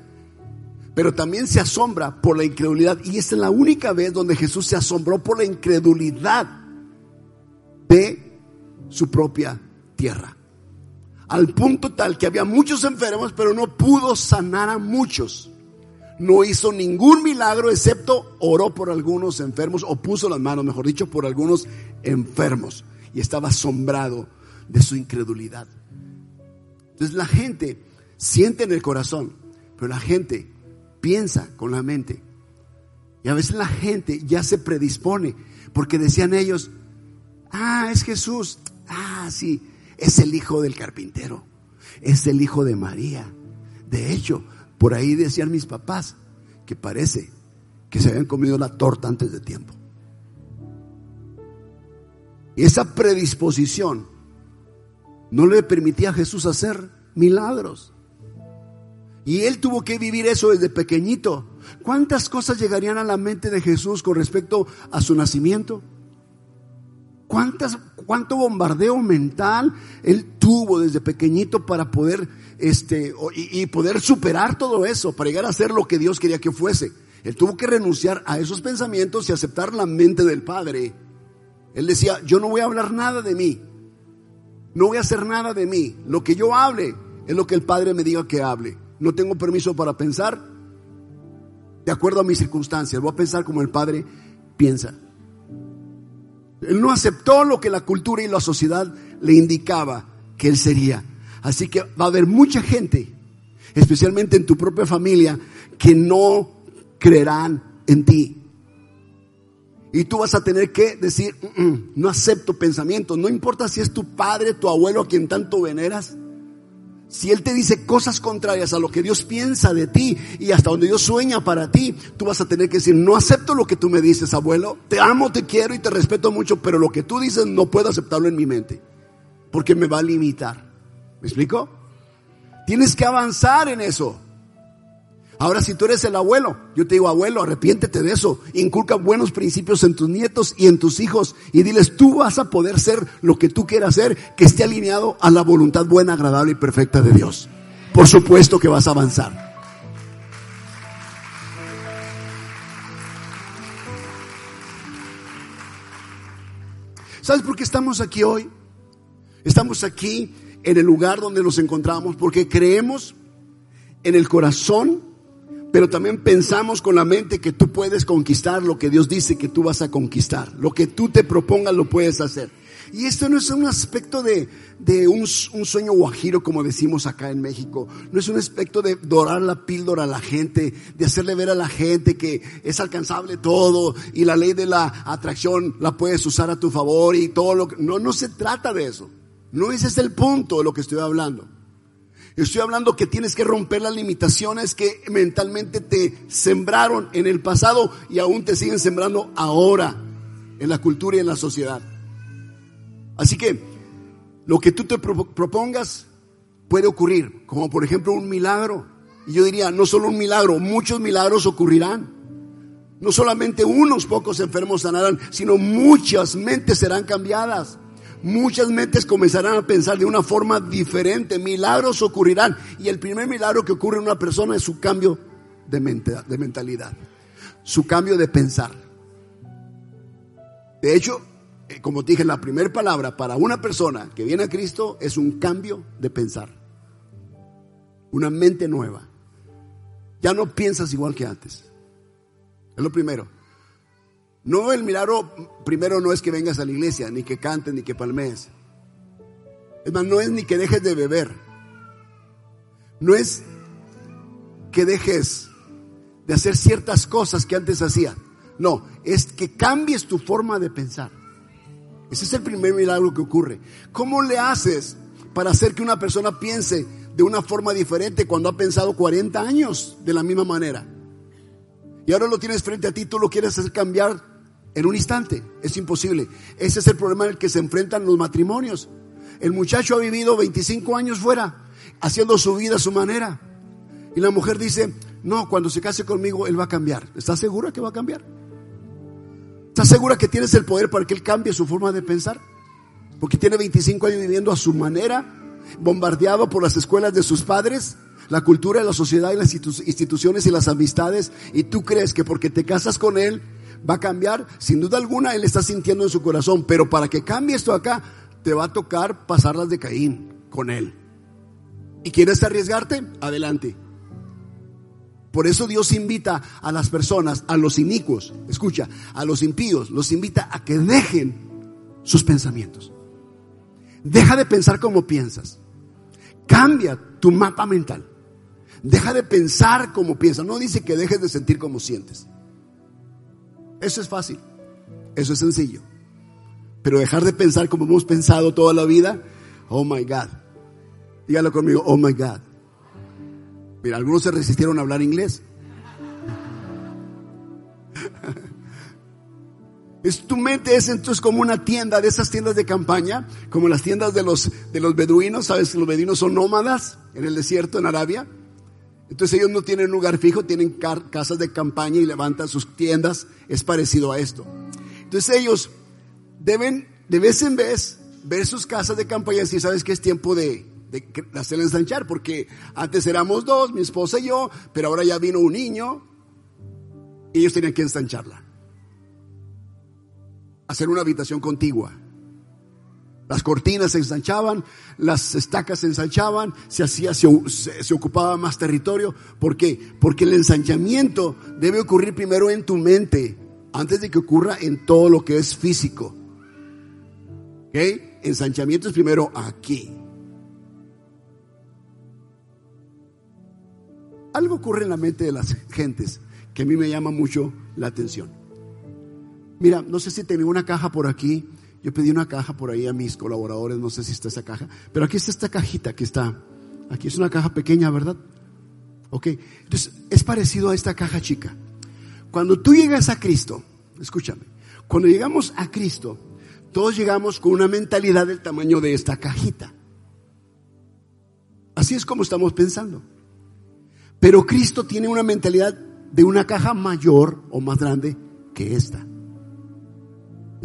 Pero también se asombra por la incredulidad. Y esta es la única vez donde Jesús se asombró por la incredulidad de su propia tierra al punto tal que había muchos enfermos, pero no pudo sanar a muchos. No hizo ningún milagro excepto oró por algunos enfermos o puso las manos, mejor dicho, por algunos enfermos. Y estaba asombrado de su incredulidad. Entonces la gente siente en el corazón, pero la gente piensa con la mente. Y a veces la gente ya se predispone, porque decían ellos, ah, es Jesús, ah, sí, es el hijo del carpintero, es el hijo de María. De hecho, por ahí decían mis papás que parece que se habían comido la torta antes de tiempo. Y esa predisposición no le permitía a Jesús hacer milagros. Y él tuvo que vivir eso desde pequeñito. ¿Cuántas cosas llegarían a la mente de Jesús con respecto a su nacimiento? ¿Cuántas, cuánto bombardeo mental él tuvo desde pequeñito para poder, este, y, poder superar todo eso, para llegar a ser lo que Dios quería que fuese. Él tuvo que renunciar a esos pensamientos y aceptar la mente del Padre. Él decía, yo no voy a hablar nada de mí. No voy a hacer nada de mí. Lo que yo hable es lo que el Padre me diga que hable. No tengo permiso para pensar de acuerdo a mis circunstancias. Voy a pensar como el Padre piensa. Él no aceptó lo que la cultura y la sociedad le indicaba que él sería. Así que va a haber mucha gente, especialmente en tu propia familia, que no creerán en ti. Y tú vas a tener que decir, mm, mm, no acepto pensamientos, no importa si es tu padre, tu abuelo a quien tanto veneras. Si Él te dice cosas contrarias a lo que Dios piensa de ti y hasta donde Dios sueña para ti, tú vas a tener que decir, no acepto lo que tú me dices, abuelo. Te amo, te quiero y te respeto mucho, pero lo que tú dices no puedo aceptarlo en mi mente, porque me va a limitar. ¿Me explico? Tienes que avanzar en eso. Ahora, si tú eres el abuelo, yo te digo, abuelo, arrepiéntete de eso. Inculca buenos principios en tus nietos y en tus hijos. Y diles, tú vas a poder ser lo que tú quieras ser, que esté alineado a la voluntad buena, agradable y perfecta de Dios. Por supuesto que vas a avanzar. ¿Sabes por qué estamos aquí hoy? Estamos aquí en el lugar donde nos encontramos porque creemos en el corazón pero también pensamos con la mente que tú puedes conquistar lo que Dios dice que tú vas a conquistar. Lo que tú te propongas lo puedes hacer. Y esto no es un aspecto de, de un, un, sueño guajiro, como decimos acá en México. No es un aspecto de dorar la píldora a la gente, de hacerle ver a la gente que es alcanzable todo y la ley de la atracción la puedes usar a tu favor y todo lo que... No, no se trata de eso. No ese es el punto de lo que estoy hablando. Estoy hablando que tienes que romper las limitaciones que mentalmente te sembraron en el pasado y aún te siguen sembrando ahora en la cultura y en la sociedad. Así que lo que tú te propongas puede ocurrir, como por ejemplo un milagro. Y yo diría, no solo un milagro, muchos milagros ocurrirán. No solamente unos pocos enfermos sanarán, sino muchas mentes serán cambiadas. Muchas mentes comenzarán a pensar de una forma diferente. Milagros ocurrirán. Y el primer milagro que ocurre en una persona es su cambio de, de mentalidad. Su cambio de pensar. De hecho, eh, como dije, la primera palabra para una persona que viene a Cristo es un cambio de pensar. Una mente nueva. Ya no piensas igual que antes. Es lo primero. No, el milagro primero no es que vengas a la iglesia, ni que cantes, ni que palmees. Es más, no es ni que dejes de beber. No es que dejes de hacer ciertas cosas que antes hacías. No, es que cambies tu forma de pensar. Ese es el primer milagro que ocurre. ¿Cómo le haces para hacer que una persona piense de una forma diferente cuando ha pensado 40 años de la misma manera? Y ahora lo tienes frente a ti, tú lo quieres hacer cambiar en un instante. Es imposible. Ese es el problema el que se enfrentan los matrimonios. El muchacho ha vivido 25 años fuera, haciendo su vida a su manera. Y la mujer dice, no, cuando se case conmigo, él va a cambiar. ¿Estás segura que va a cambiar? ¿Estás segura que tienes el poder para que Él cambie su forma de pensar? Porque tiene 25 años viviendo a su manera, bombardeado por las escuelas de sus padres, la cultura, la sociedad y las instituciones y las amistades. Y tú crees que porque te casas con Él va a cambiar. Sin duda alguna, Él está sintiendo en su corazón. Pero para que cambie esto acá, te va a tocar pasarlas de Caín con Él. ¿Y quieres arriesgarte? Adelante. Por eso Dios invita a las personas, a los inicuos, escucha, a los impíos, los invita a que dejen sus pensamientos. Deja de pensar como piensas. Cambia tu mapa mental. Deja de pensar como piensas. No dice que dejes de sentir como sientes. Eso es fácil. Eso es sencillo. Pero dejar de pensar como hemos pensado toda la vida, oh my God. Dígalo conmigo, oh my God. Mira, algunos se resistieron a hablar inglés. Es, tu mente es entonces como una tienda de esas tiendas de campaña, como las tiendas de los, de los beduinos. Sabes que los beduinos son nómadas en el desierto en Arabia. Entonces ellos no tienen lugar fijo, tienen casas de campaña y levantan sus tiendas. Es parecido a esto. Entonces ellos deben de vez en vez ver sus casas de campaña decir, sabes que es tiempo de, de hacerla ensanchar, porque antes éramos dos, mi esposa y yo, pero ahora ya vino un niño y ellos tenían que ensancharla. Hacer una habitación contigua. Las cortinas se ensanchaban, las estacas se ensanchaban, se hacía, se, ocupaba más territorio. ¿Por qué? Porque el ensanchamiento debe ocurrir primero en tu mente, antes de que ocurra en todo lo que es físico. ¿Ok? Ensanchamiento es primero aquí. algo ocurre en la mente de las gentes que a mí me llama mucho la atención. Mira, no sé si tenía una caja por aquí. Yo pedí una caja por ahí a mis colaboradores, no sé si está esa caja, pero aquí está esta cajita que está. Aquí es una caja pequeña, ¿verdad? Ok, entonces es parecido a esta caja chica. Cuando tú llegas a Cristo, escúchame, cuando llegamos a Cristo, todos llegamos con una mentalidad del tamaño de esta cajita. Así es como estamos pensando. Pero Cristo tiene una mentalidad de una caja mayor o más grande que esta.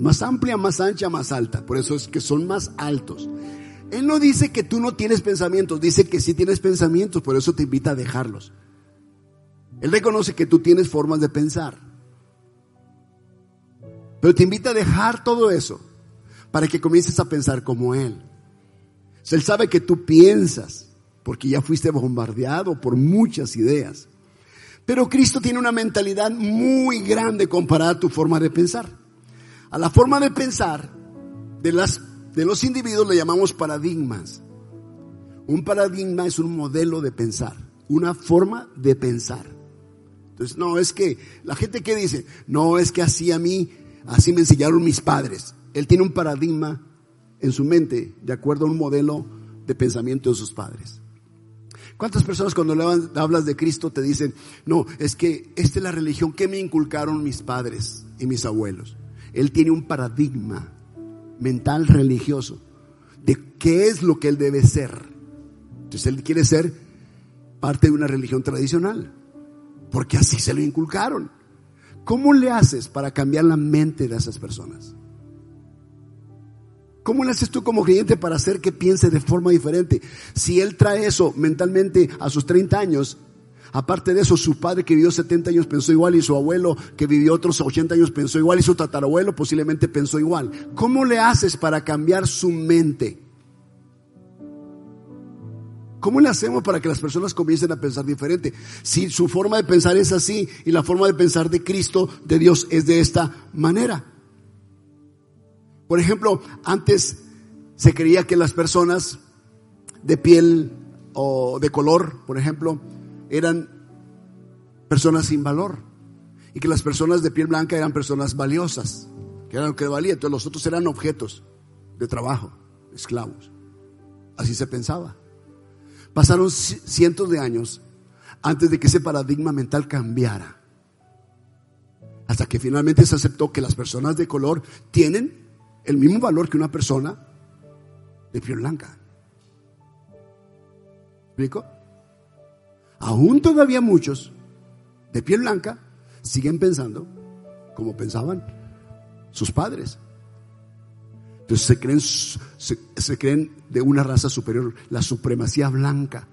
Más amplia, más ancha, más alta. Por eso es que son más altos. Él no dice que tú no tienes pensamientos, dice que sí tienes pensamientos, por eso te invita a dejarlos. Él reconoce que tú tienes formas de pensar. Pero te invita a dejar todo eso para que comiences a pensar como Él. Él sabe que tú piensas porque ya fuiste bombardeado por muchas ideas. Pero Cristo tiene una mentalidad muy grande comparada a tu forma de pensar. A la forma de pensar de, las, de los individuos le llamamos paradigmas. Un paradigma es un modelo de pensar, una forma de pensar. Entonces, no, es que la gente que dice, no, es que así a mí, así me enseñaron mis padres. Él tiene un paradigma en su mente de acuerdo a un modelo de pensamiento de sus padres. ¿Cuántas personas cuando le hablas de Cristo te dicen, no, es que esta es la religión que me inculcaron mis padres y mis abuelos? Él tiene un paradigma mental religioso de qué es lo que él debe ser. Entonces él quiere ser parte de una religión tradicional, porque así se lo inculcaron. ¿Cómo le haces para cambiar la mente de esas personas? ¿Cómo le haces tú como creyente para hacer que piense de forma diferente? Si él trae eso mentalmente a sus 30 años, aparte de eso, su padre que vivió 70 años pensó igual y su abuelo que vivió otros 80 años pensó igual y su tatarabuelo posiblemente pensó igual. ¿Cómo le haces para cambiar su mente? ¿Cómo le hacemos para que las personas comiencen a pensar diferente? Si su forma de pensar es así y la forma de pensar de Cristo, de Dios, es de esta manera. Por ejemplo, antes se creía que las personas de piel o de color, por ejemplo, eran personas sin valor. Y que las personas de piel blanca eran personas valiosas, que eran lo que valía. Entonces los otros eran objetos de trabajo, esclavos. Así se pensaba. Pasaron cientos de años antes de que ese paradigma mental cambiara. Hasta que finalmente se aceptó que las personas de color tienen el mismo valor que una persona de piel blanca. ¿Explico? Aún todavía muchos de piel blanca siguen pensando como pensaban sus padres. Entonces se creen, se, creen de una raza superior, la supremacía blanca.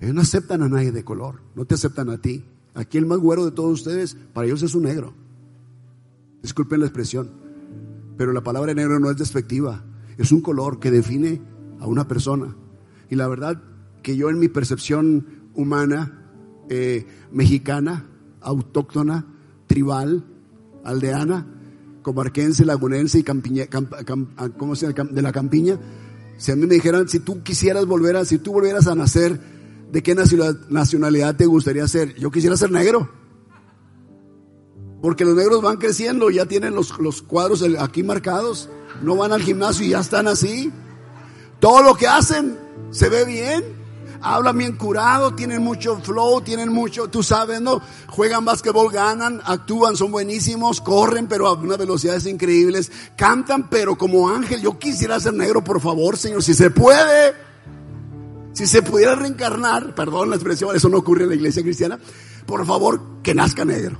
Ellos no aceptan a nadie de color, no te aceptan a ti. Aquí el más güero de todos ustedes, para ellos es un negro. Disculpen la expresión, pero la palabra negro no es despectiva, es un color que define a una persona. Y la verdad que yo en mi percepción humana, eh, mexicana, autóctona, tribal, aldeana, comarquense, lagunense y campiña, ah, de la campiña, si a mí me dijeran, si tú quisieras volver a, si tú volvieras a nacer, ¿de qué nacionalidad te gustaría ser? Yo quisiera ser negro. Porque los negros van creciendo, ya tienen los, los cuadros aquí marcados, no van al gimnasio y ya están así. Todo lo que hacen se ve bien hablan bien curado, tienen mucho flow, tienen mucho, tú sabes, ¿no? Juegan básquetbol, ganan, actúan, son buenísimos, corren, pero a unas velocidades increíbles, cantan, pero como ángel, yo quisiera ser negro, por favor, Señor, si se puede. Si se pudiera reencarnar, perdón la expresión, eso no ocurre en la iglesia cristiana, por favor, que nazca negro.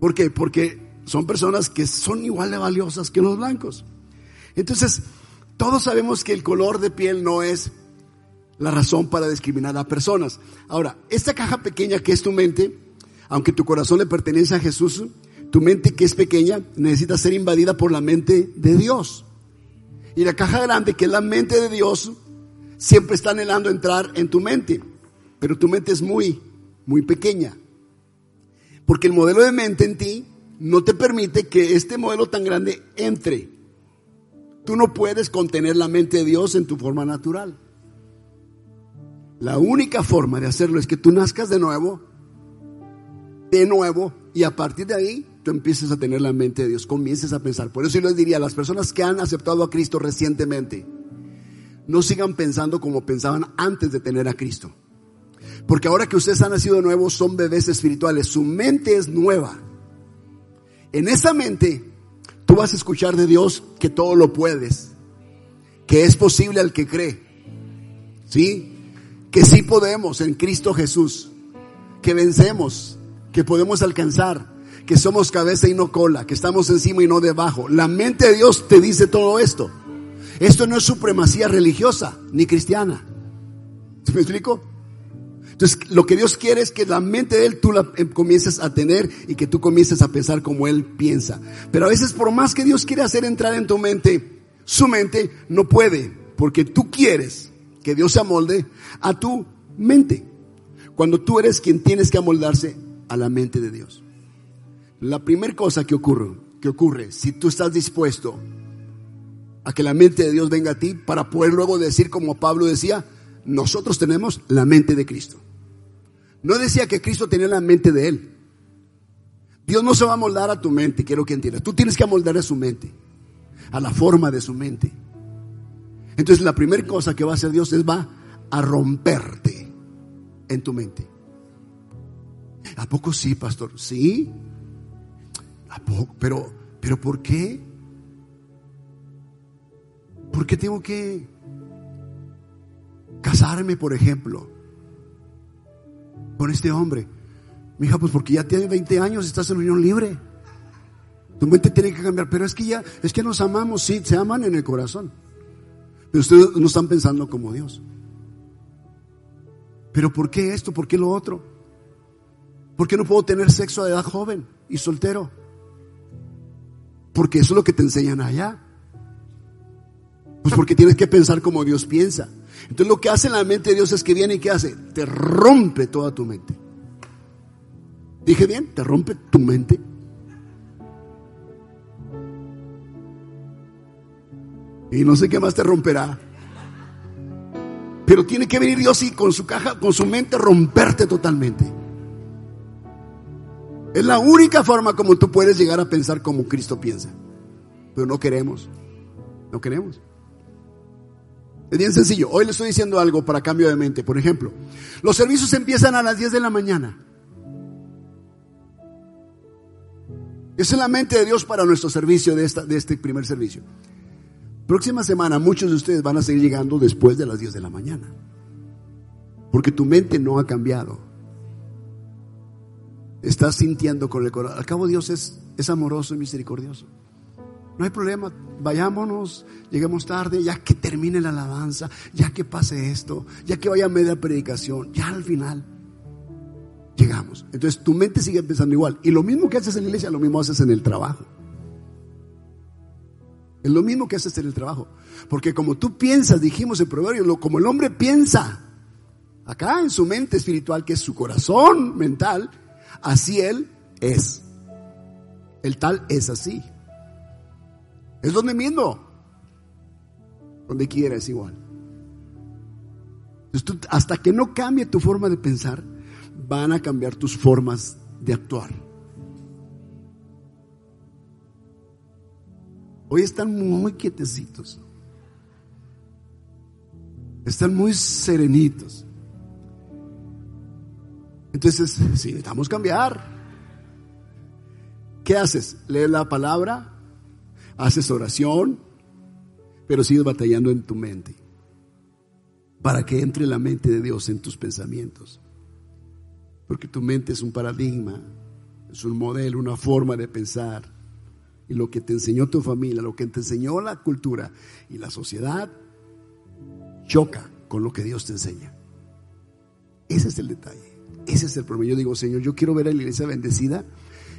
¿Por qué? Porque son personas que son igual de valiosas que los blancos. Entonces, todos sabemos que el color de piel no es la razón para discriminar a personas. Ahora, esta caja pequeña que es tu mente, aunque tu corazón le pertenece a Jesús, tu mente que es pequeña necesita ser invadida por la mente de Dios. Y la caja grande, que es la mente de Dios, siempre está anhelando entrar en tu mente. Pero tu mente es muy, muy pequeña. Porque el modelo de mente en ti no te permite que este modelo tan grande entre. Tú no puedes contener la mente de Dios en tu forma natural. La única forma de hacerlo es que tú nazcas de nuevo, de nuevo, y a partir de ahí tú empieces a tener la mente de Dios, comiences a pensar. Por eso yo les diría las personas que han aceptado a Cristo recientemente, no sigan pensando como pensaban antes de tener a Cristo. Porque ahora que ustedes han nacido de nuevo, son bebés espirituales, su mente es nueva. En esa mente Tú vas a escuchar de Dios que todo lo puedes, que es posible al que cree. ¿Sí? Que sí podemos en Cristo Jesús, que vencemos, que podemos alcanzar, que somos cabeza y no cola, que estamos encima y no debajo. La mente de Dios te dice todo esto. Esto no es supremacía religiosa ni cristiana. ¿Se me explico? Entonces, lo que Dios quiere es que la mente de Él tú la em, comiences a tener y que tú comiences a pensar como Él piensa. Pero a veces, por más que Dios quiere hacer entrar en tu mente, su mente no puede, porque tú quieres que Dios se amolde a tu mente. Cuando tú eres quien tienes que amoldarse a la mente de Dios. La primera cosa que ocurre, que ocurre, si tú estás dispuesto a que la mente de Dios venga a ti para poder luego decir como Pablo decía, nosotros tenemos la mente de Cristo. No decía que Cristo tenía la mente de él. Dios no se va a moldar a tu mente, quiero que entiendas. Tú tienes que amoldar a su mente, a la forma de su mente. Entonces la primera cosa que va a hacer Dios es va a romperte en tu mente. ¿A poco sí, pastor? Sí. ¿A poco? Pero, pero ¿por qué? ¿Por qué tengo que casarme, por ejemplo, con este hombre? Mija, pues porque ya tiene 20 años, estás en unión libre. Tu mente tiene que cambiar, pero es que ya, es que nos amamos, sí, se aman en el corazón. Pero ustedes no están pensando como Dios. Pero ¿por qué esto? ¿Por qué lo otro? ¿Por qué no puedo tener sexo a edad joven y soltero? Porque eso es lo que te enseñan allá. Pues porque tienes que pensar como Dios piensa. Entonces lo que hace en la mente de Dios es que viene y ¿qué hace? Te rompe toda tu mente. ¿Dije bien? ¿Te rompe tu mente? Y no sé qué más te romperá. Pero tiene que venir Dios y con su caja, con su mente romperte totalmente. Es la única forma como tú puedes llegar a pensar como Cristo piensa. Pero no queremos. No queremos. Es bien sencillo. Hoy le estoy diciendo algo para cambio de mente. Por ejemplo, los servicios empiezan a las 10 de la mañana. Esa es la mente de Dios para nuestro servicio de, esta, de este primer servicio. Próxima semana muchos de ustedes van a seguir llegando después de las 10 de la mañana. Porque tu mente no ha cambiado. Estás sintiendo con el corazón. Al cabo Dios es, es amoroso y misericordioso. No hay problema, vayámonos, lleguemos tarde, ya que termine la alabanza, ya que pase esto, ya que vaya media predicación, ya al final llegamos. Entonces tu mente sigue pensando igual. Y lo mismo que haces en la iglesia, lo mismo haces en el trabajo. Es lo mismo que haces en el trabajo. Porque como tú piensas, dijimos en Proverbio, como el hombre piensa, acá en su mente espiritual, que es su corazón mental, así él es. El tal es así. Es donde mismo. Donde quiera es igual. hasta que no cambie tu forma de pensar, van a cambiar tus formas de actuar. Hoy están muy quietecitos. Están muy serenitos. Entonces, si necesitamos cambiar, ¿qué haces? Lees la palabra, haces oración, pero sigues batallando en tu mente. Para que entre la mente de Dios en tus pensamientos. Porque tu mente es un paradigma, es un modelo, una forma de pensar y lo que te enseñó tu familia, lo que te enseñó la cultura y la sociedad, choca con lo que Dios te enseña. Ese es el detalle. Ese es el problema. Yo digo, Señor, yo quiero ver a la iglesia bendecida.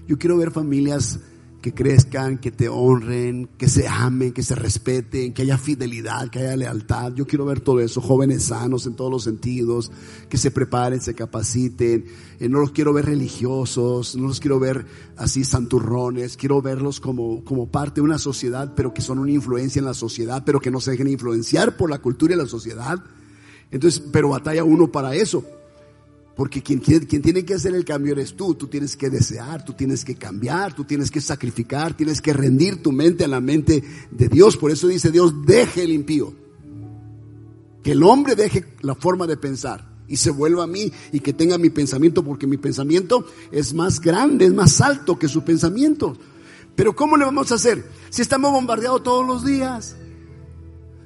Yo quiero ver familias que crezcan, que te honren, que se amen, que se respeten, que haya fidelidad, que haya lealtad. Yo quiero ver todo eso, jóvenes sanos en todos los sentidos, que se preparen, se capaciten. Eh, no los quiero ver religiosos, no los quiero ver así santurrones, quiero verlos como, como parte de una sociedad, pero que son una influencia en la sociedad, pero que no se dejen influenciar por la cultura y la sociedad. Entonces, pero batalla uno para eso. Porque quien, quien, tiene que hacer el cambio eres tú. Tú tienes que desear, tú tienes que cambiar, tú tienes que sacrificar, tienes que rendir tu mente a la mente de Dios. Por eso dice Dios, deje el impío. Que el hombre deje la forma de pensar y se vuelva a mí y que tenga mi pensamiento, porque mi pensamiento es más grande, es más alto que su pensamiento. Pero ¿cómo le vamos a hacer? Si estamos bombardeados todos los días.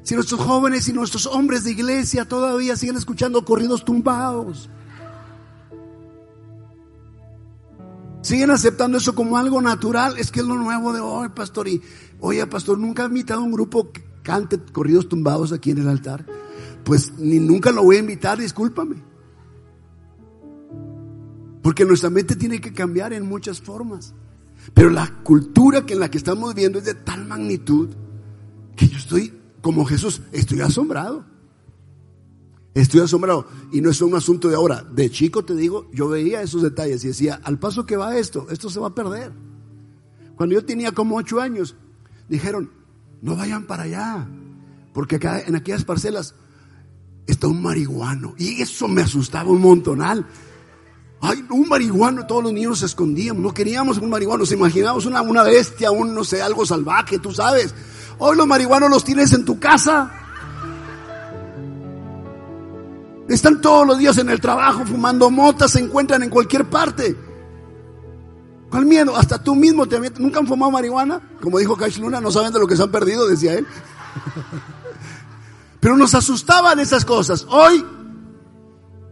Si nuestros jóvenes y nuestros hombres de iglesia todavía siguen escuchando corridos tumbados. Siguen aceptando eso como algo natural. Es que es lo nuevo de hoy, pastor. Y, oye, pastor, ¿nunca ha invitado a un grupo que cante corridos tumbados aquí en el altar? Pues ni nunca lo voy a invitar, discúlpame. Porque nuestra mente tiene que cambiar en muchas formas. Pero la cultura que en la que estamos viviendo es de tal magnitud que yo estoy, como Jesús, estoy asombrado. Estoy asombrado. Y no es un asunto de ahora. De chico te digo, yo veía esos detalles y decía, al paso que va esto, esto se va a perder. Cuando yo tenía como ocho años, dijeron, no vayan para allá. Porque acá, en aquellas parcelas está un marihuano. Y eso me asustaba un montonal. Ay, un marihuano, todos los niños se escondíamos. No queríamos un marihuano, se imaginábamos una, una bestia, un, no sé, algo salvaje, tú sabes. Hoy los marihuanos los tienes en tu casa. Están todos los días en el trabajo fumando motas, se encuentran en cualquier parte. ¿Cuál miedo? Hasta tú mismo te ¿Nunca han fumado marihuana? Como dijo Cash Luna, no saben de lo que se han perdido, decía él. Pero nos asustaban esas cosas. Hoy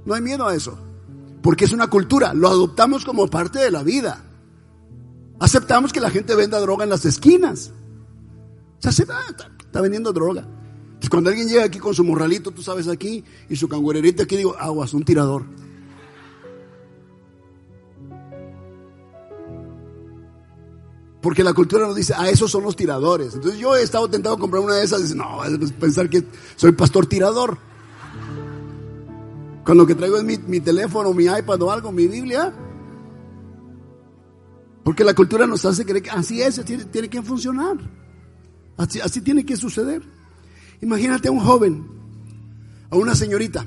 no hay miedo a eso. Porque es una cultura. Lo adoptamos como parte de la vida. Aceptamos que la gente venda droga en las esquinas. Se acepta, está, está vendiendo droga. Entonces, cuando alguien llega aquí con su morralito, tú sabes aquí, y su cangurerita aquí, digo, aguas, un tirador. Porque la cultura nos dice, ah, esos son los tiradores. Entonces yo he estado tentado a comprar una de esas dice, no, pensar que soy pastor tirador. Con lo que traigo es mi, mi teléfono, mi iPad o algo, mi Biblia. Porque la cultura nos hace creer que así es, tiene, tiene que funcionar. Así, así tiene que suceder. Imagínate a un joven, a una señorita.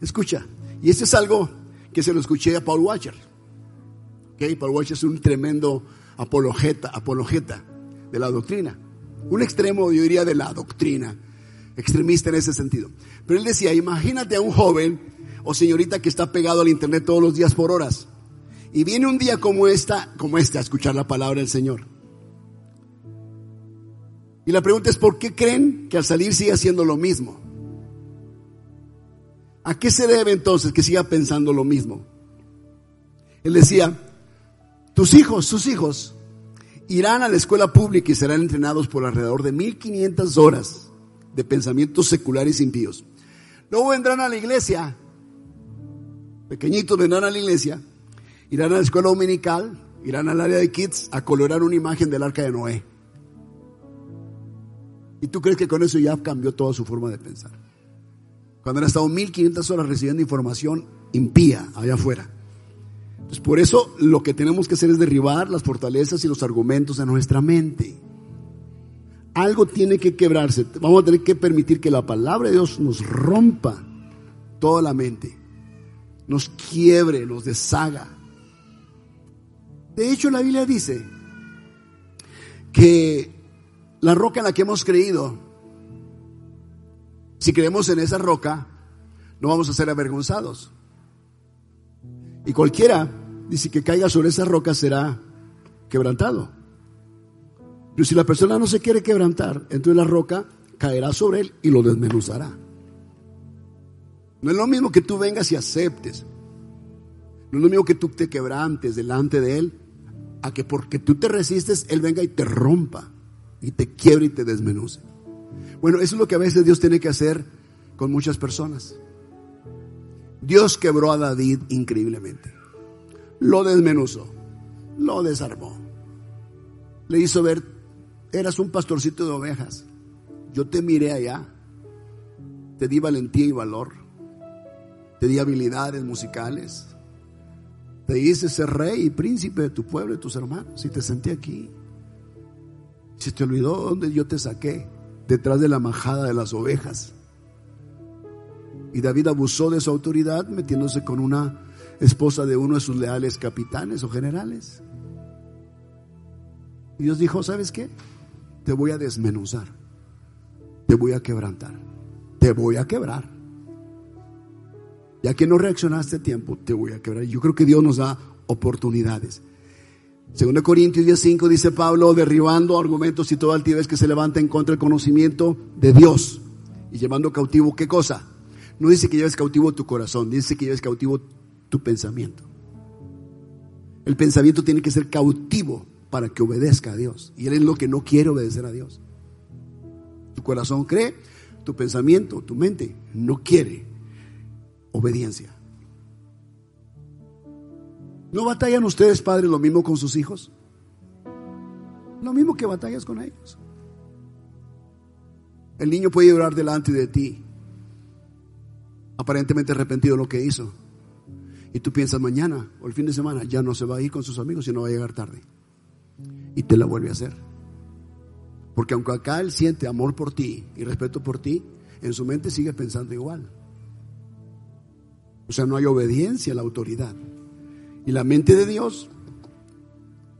Escucha, y este es algo que se lo escuché a Paul Watcher. Okay, Paul Watcher es un tremendo apologeta, apologeta de la doctrina. Un extremo, yo diría, de la doctrina. Extremista en ese sentido. Pero él decía, imagínate a un joven o señorita que está pegado al internet todos los días por horas. Y viene un día como esta, como este, a escuchar la palabra del Señor. Y la pregunta es, ¿por qué creen que al salir sigue haciendo lo mismo? ¿A qué se debe entonces que siga pensando lo mismo? Él decía, tus hijos, sus hijos, irán a la escuela pública y serán entrenados por alrededor de 1500 horas de pensamientos seculares impíos. Luego vendrán a la iglesia, pequeñitos vendrán a la iglesia, irán a la escuela dominical, irán al área de kids a colorar una imagen del arca de Noé. ¿Y tú crees que con eso ya cambió toda su forma de pensar? Cuando han estado 1500 horas recibiendo información impía allá afuera. Entonces, por eso lo que tenemos que hacer es derribar las fortalezas y los argumentos de nuestra mente. Algo tiene que quebrarse. Vamos a tener que permitir que la palabra de Dios nos rompa toda la mente, nos quiebre, nos deshaga. De hecho, la Biblia dice que la roca en la que hemos creído, si creemos en esa roca, no vamos a ser avergonzados. Y cualquiera, dice que caiga sobre esa roca será quebrantado. Pero si la persona no se quiere quebrantar, entonces la roca caerá sobre él y lo desmenuzará. No es lo mismo que tú vengas y aceptes. No es lo mismo que tú te quebrantes delante de él, a que porque tú te resistes, él venga y te rompa, y te quiebre y te desmenuce. Bueno, eso es lo que a veces Dios tiene que hacer con muchas personas. Dios quebró a David increíblemente. Lo desmenuzó, lo desarmó. Le hizo ver, eras un pastorcito de ovejas. Yo te miré allá. Te di valentía y valor. Te di habilidades musicales. Te hice ser rey y príncipe de tu pueblo y tus hermanos. Y te senté aquí. Se te olvidó dónde yo te saqué. Detrás de la majada de las ovejas. Y David abusó de su autoridad metiéndose con una esposa de uno de sus leales capitanes o generales. Y Dios dijo, ¿sabes qué? Te voy a desmenuzar. Te voy a quebrantar. Te voy a quebrar. Ya que no reaccionaste tiempo, te voy a quebrar. Yo creo que Dios nos da oportunidades. Según Corintios 10:5 dice Pablo, derribando argumentos y toda altivez que se levanta en contra del conocimiento de Dios y llevando cautivo, ¿qué cosa? No dice que lleves cautivo tu corazón, dice que lleves cautivo tu pensamiento. El pensamiento tiene que ser cautivo para que obedezca a Dios. Y Él es lo que no quiere obedecer a Dios. Tu corazón cree, tu pensamiento, tu mente no quiere obediencia. ¿No batallan ustedes, padres, lo mismo con sus hijos? Lo mismo que batallas con ellos. El niño puede llorar delante de ti aparentemente arrepentido de lo que hizo. Y tú piensas mañana o el fin de semana ya no se va a ir con sus amigos y no va a llegar tarde. Y te la vuelve a hacer. Porque aunque acá él siente amor por ti y respeto por ti, en su mente sigue pensando igual. O sea, no hay obediencia a la autoridad. Y la mente de Dios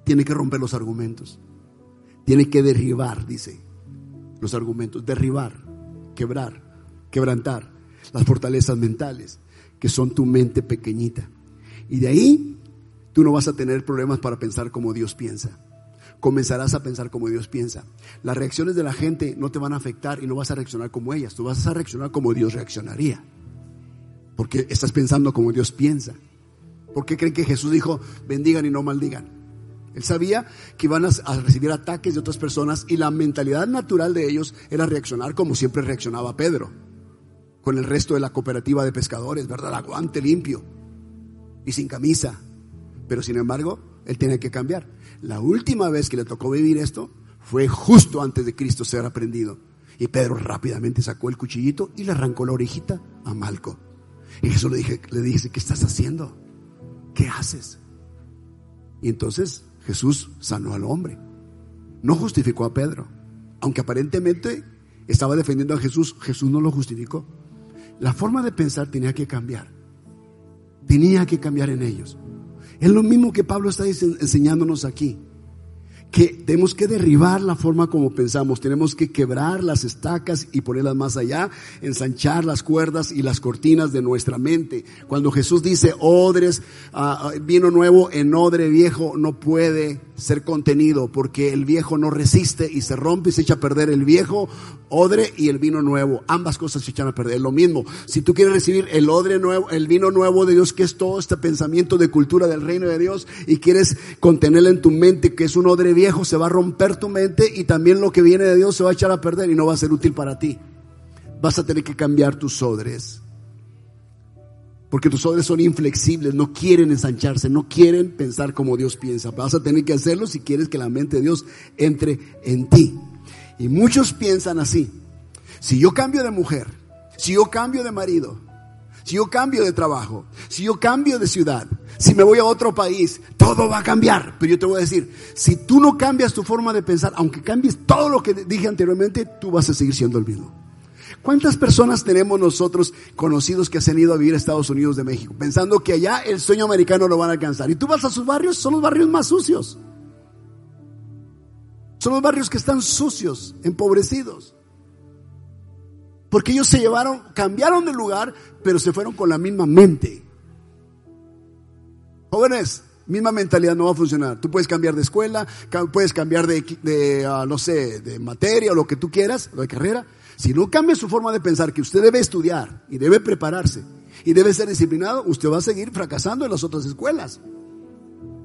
tiene que romper los argumentos. Tiene que derribar, dice, los argumentos. Derribar, quebrar, quebrantar las fortalezas mentales, que son tu mente pequeñita. Y de ahí tú no vas a tener problemas para pensar como Dios piensa. comenzarás a pensar como Dios piensa. Las reacciones de la gente no te van a afectar y no vas a reaccionar como ellas, tú vas a reaccionar como Dios reaccionaría. Porque estás pensando como Dios piensa. ¿Por qué creen que Jesús dijo, bendigan y no maldigan? Él sabía que iban a recibir ataques de otras personas y la mentalidad natural de ellos era reaccionar como siempre reaccionaba Pedro, con el resto de la cooperativa de pescadores, ¿verdad? Aguante limpio y sin camisa. Pero sin embargo, él tenía que cambiar. La última vez que le tocó vivir esto fue justo antes de Cristo ser aprendido. Y Pedro rápidamente sacó el cuchillito y le arrancó la orejita a Malco. Y Jesús le, dije, le dice, ¿qué estás haciendo? ¿Qué haces? Y entonces Jesús sanó al hombre. No justificó a Pedro. Aunque aparentemente estaba defendiendo a Jesús, Jesús no lo justificó. La forma de pensar tenía que cambiar. Tenía que cambiar en ellos. Es lo mismo que Pablo está enseñándonos aquí que tenemos que derribar la forma como pensamos, tenemos que quebrar las estacas y ponerlas más allá, ensanchar las cuerdas y las cortinas de nuestra mente. Cuando Jesús dice odres, uh, vino nuevo en odre viejo, no puede ser contenido porque el viejo no resiste y se rompe y se echa a perder el viejo odre y el vino nuevo. Ambas cosas se echan a perder. Lo mismo, si tú quieres recibir el odre nuevo, el vino nuevo de Dios, que es todo este pensamiento de cultura del reino de Dios y quieres contenerlo en tu mente, que es un odre viejo, se va a romper tu mente y también lo que viene de Dios se va a echar a perder y no va a ser útil para ti. Vas a tener que cambiar tus odres. Porque tus odres son inflexibles, no quieren ensancharse, no quieren pensar como Dios piensa. Vas a tener que hacerlo si quieres que la mente de Dios entre en ti. Y muchos piensan así. Si yo cambio de mujer, si yo cambio de marido, si yo cambio de trabajo, si yo cambio de ciudad, si me voy a otro país, todo va a cambiar. Pero yo te voy a decir, si tú no cambias tu forma de pensar, aunque cambies todo lo que dije anteriormente, tú vas a seguir siendo el mismo. ¿Cuántas personas tenemos nosotros conocidos que se han ido a vivir a Estados Unidos de México, pensando que allá el sueño americano lo van a alcanzar? Y tú vas a sus barrios, son los barrios más sucios. Son los barrios que están sucios, empobrecidos. Porque ellos se llevaron, cambiaron de lugar, pero se fueron con la misma mente. Jóvenes, misma mentalidad no va a funcionar. Tú puedes cambiar de escuela, puedes cambiar de, ah, no sé, de materia o lo que tú quieras, o de carrera. Si no cambia su forma de pensar, que usted debe estudiar y debe prepararse y debe ser disciplinado, usted va a seguir fracasando en las otras escuelas.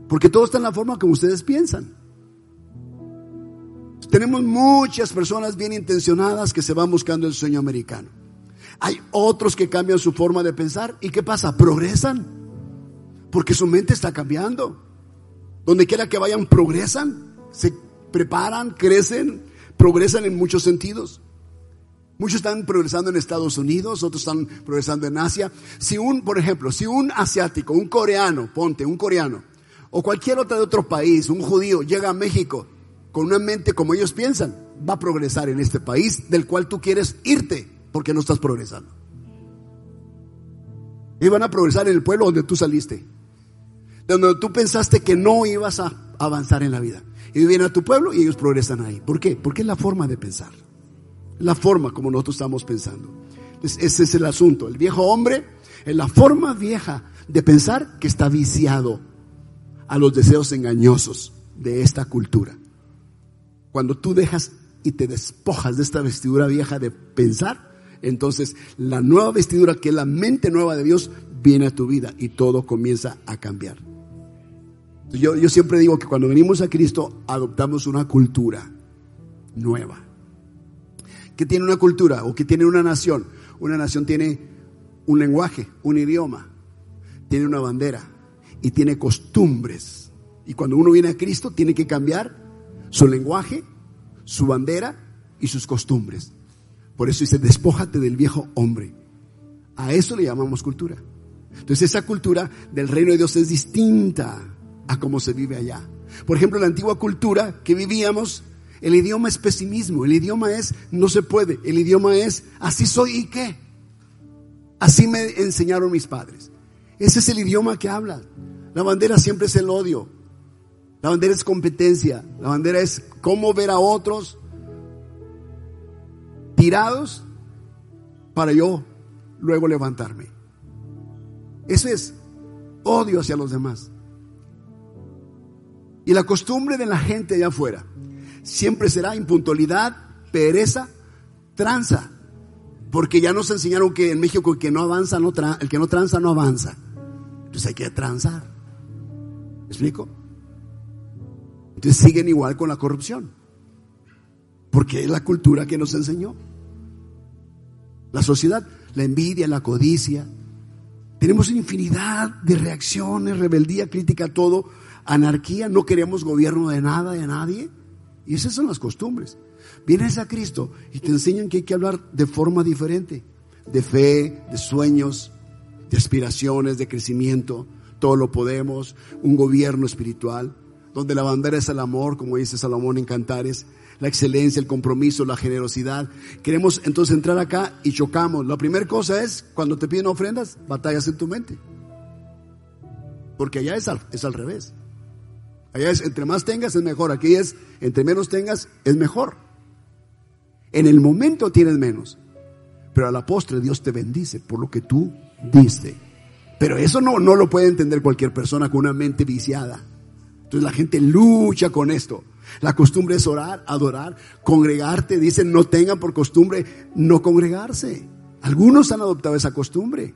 Porque todo está en la forma como ustedes piensan. Tenemos muchas personas bien intencionadas que se van buscando el sueño americano. Hay otros que cambian su forma de pensar y ¿qué pasa? Progresan. Porque su mente está cambiando. Donde quiera que vayan, progresan, se preparan, crecen, progresan en muchos sentidos. Muchos están progresando en Estados Unidos, otros están progresando en Asia. Si un, por ejemplo, si un asiático, un coreano, ponte, un coreano, o cualquier otro de otro país, un judío, llega a México con una mente como ellos piensan, va a progresar en este país del cual tú quieres irte porque no estás progresando. Y van a progresar en el pueblo donde tú saliste, donde tú pensaste que no ibas a avanzar en la vida. Y vienen a tu pueblo y ellos progresan ahí. ¿Por qué? Porque es la forma de pensar. La forma como nosotros estamos pensando. ese es el asunto. El viejo hombre es la forma vieja de pensar que está viciado a los deseos engañosos de esta cultura. Cuando tú dejas y te despojas de esta vestidura vieja de pensar, entonces la nueva vestidura que es la mente nueva de Dios viene a tu vida y todo comienza a cambiar. Yo, yo siempre digo que cuando venimos a Cristo adoptamos una cultura nueva. ¿Qué tiene una cultura o qué tiene una nación? Una nación tiene un lenguaje, un idioma, tiene una bandera y tiene costumbres. Y cuando uno viene a Cristo tiene que cambiar su lenguaje, su bandera y sus costumbres. Por eso dice, despójate del viejo hombre. A eso le llamamos cultura. Entonces esa cultura del reino de Dios es distinta a cómo se vive allá. Por ejemplo, la antigua cultura que vivíamos, el idioma es pesimismo, el idioma es no se puede, el idioma es así soy y qué. Así me enseñaron mis padres. Ese es el idioma que habla. La bandera siempre es el odio, la bandera es competencia. La bandera es cómo ver a otros tirados para yo luego levantarme. Eso es odio hacia los demás. Y la costumbre de la gente allá afuera siempre será impuntualidad, pereza, tranza. Porque ya nos enseñaron que en México el que no avanza, no el que no tranza no avanza. Entonces hay que transar. ¿Me explico? Entonces siguen igual con la corrupción. Porque es la cultura que nos enseñó. La sociedad, la envidia, la codicia. Tenemos infinidad de reacciones, rebeldía, crítica todo, anarquía, no queremos gobierno de nada, de nadie. Y esas son las costumbres. Vienes a Cristo y te enseñan que hay que hablar de forma diferente, de fe, de sueños, de aspiraciones, de crecimiento. Todo lo podemos, un gobierno espiritual, donde la bandera es el amor, como dice Salomón en Cantares, la excelencia, el compromiso, la generosidad. Queremos entonces entrar acá y chocamos. La primera cosa es, cuando te piden ofrendas, batallas en tu mente. Porque allá es al, es al revés. Allá es, entre más tengas es mejor. Aquí es, entre menos tengas es mejor. En el momento tienes menos. Pero a la postre Dios te bendice por lo que tú diste. Pero eso no, no lo puede entender cualquier persona con una mente viciada. Entonces la gente lucha con esto. La costumbre es orar, adorar, congregarte. Dicen, no tengan por costumbre no congregarse. Algunos han adoptado esa costumbre.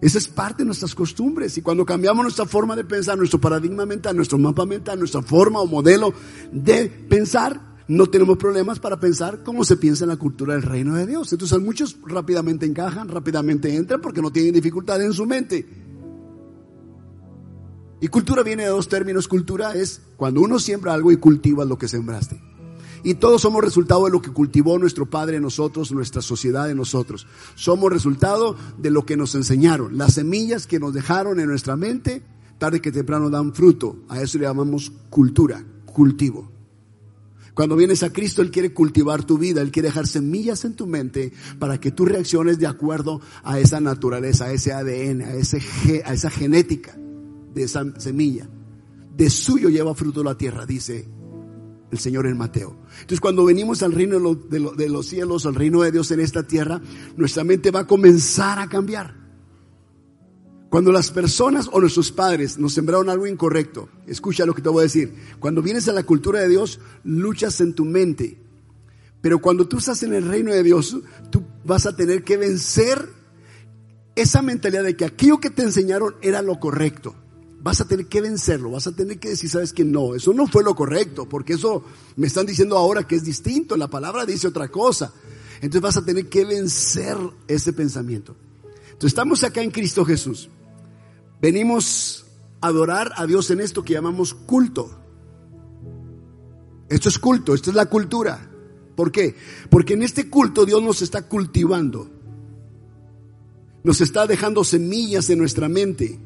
Esa es parte de nuestras costumbres. Y cuando cambiamos nuestra forma de pensar, nuestro paradigma mental, nuestro mapa mental, nuestra forma o modelo de pensar, no tenemos problemas para pensar cómo se piensa en la cultura del reino de Dios. Entonces muchos rápidamente encajan, rápidamente entran porque no tienen dificultad en su mente. Y cultura viene de dos términos. Cultura es cuando uno siembra algo y cultiva lo que sembraste. Y todos somos resultado de lo que cultivó nuestro Padre en nosotros, nuestra sociedad en nosotros. Somos resultado de lo que nos enseñaron. Las semillas que nos dejaron en nuestra mente, tarde que temprano dan fruto. A eso le llamamos cultura, cultivo. Cuando vienes a Cristo, Él quiere cultivar tu vida, Él quiere dejar semillas en tu mente para que tú reacciones de acuerdo a esa naturaleza, a ese ADN, a, ese, a esa genética de esa semilla. De suyo lleva fruto la tierra, dice el Señor en Mateo. Entonces cuando venimos al reino de, los cielos, al reino de Dios en esta tierra, nuestra mente va a comenzar a cambiar. Cuando las personas o nuestros padres nos sembraron algo incorrecto, escucha lo que te voy a decir. Cuando vienes a la cultura de Dios, luchas en tu mente. Pero cuando tú estás en el reino de Dios, tú vas a tener que vencer esa mentalidad de que aquello que te enseñaron era lo correcto vas a tener que vencerlo, vas a tener que decir, sabes que no, eso no fue lo correcto, porque eso me están diciendo ahora que es distinto, la palabra dice otra cosa. Entonces vas a tener que vencer ese pensamiento. Entonces estamos acá en Cristo Jesús. Venimos a adorar a Dios en esto que llamamos culto. Esto es culto, esto es la cultura. ¿Por qué? Porque en este culto Dios nos está cultivando. Nos está dejando semillas en nuestra mente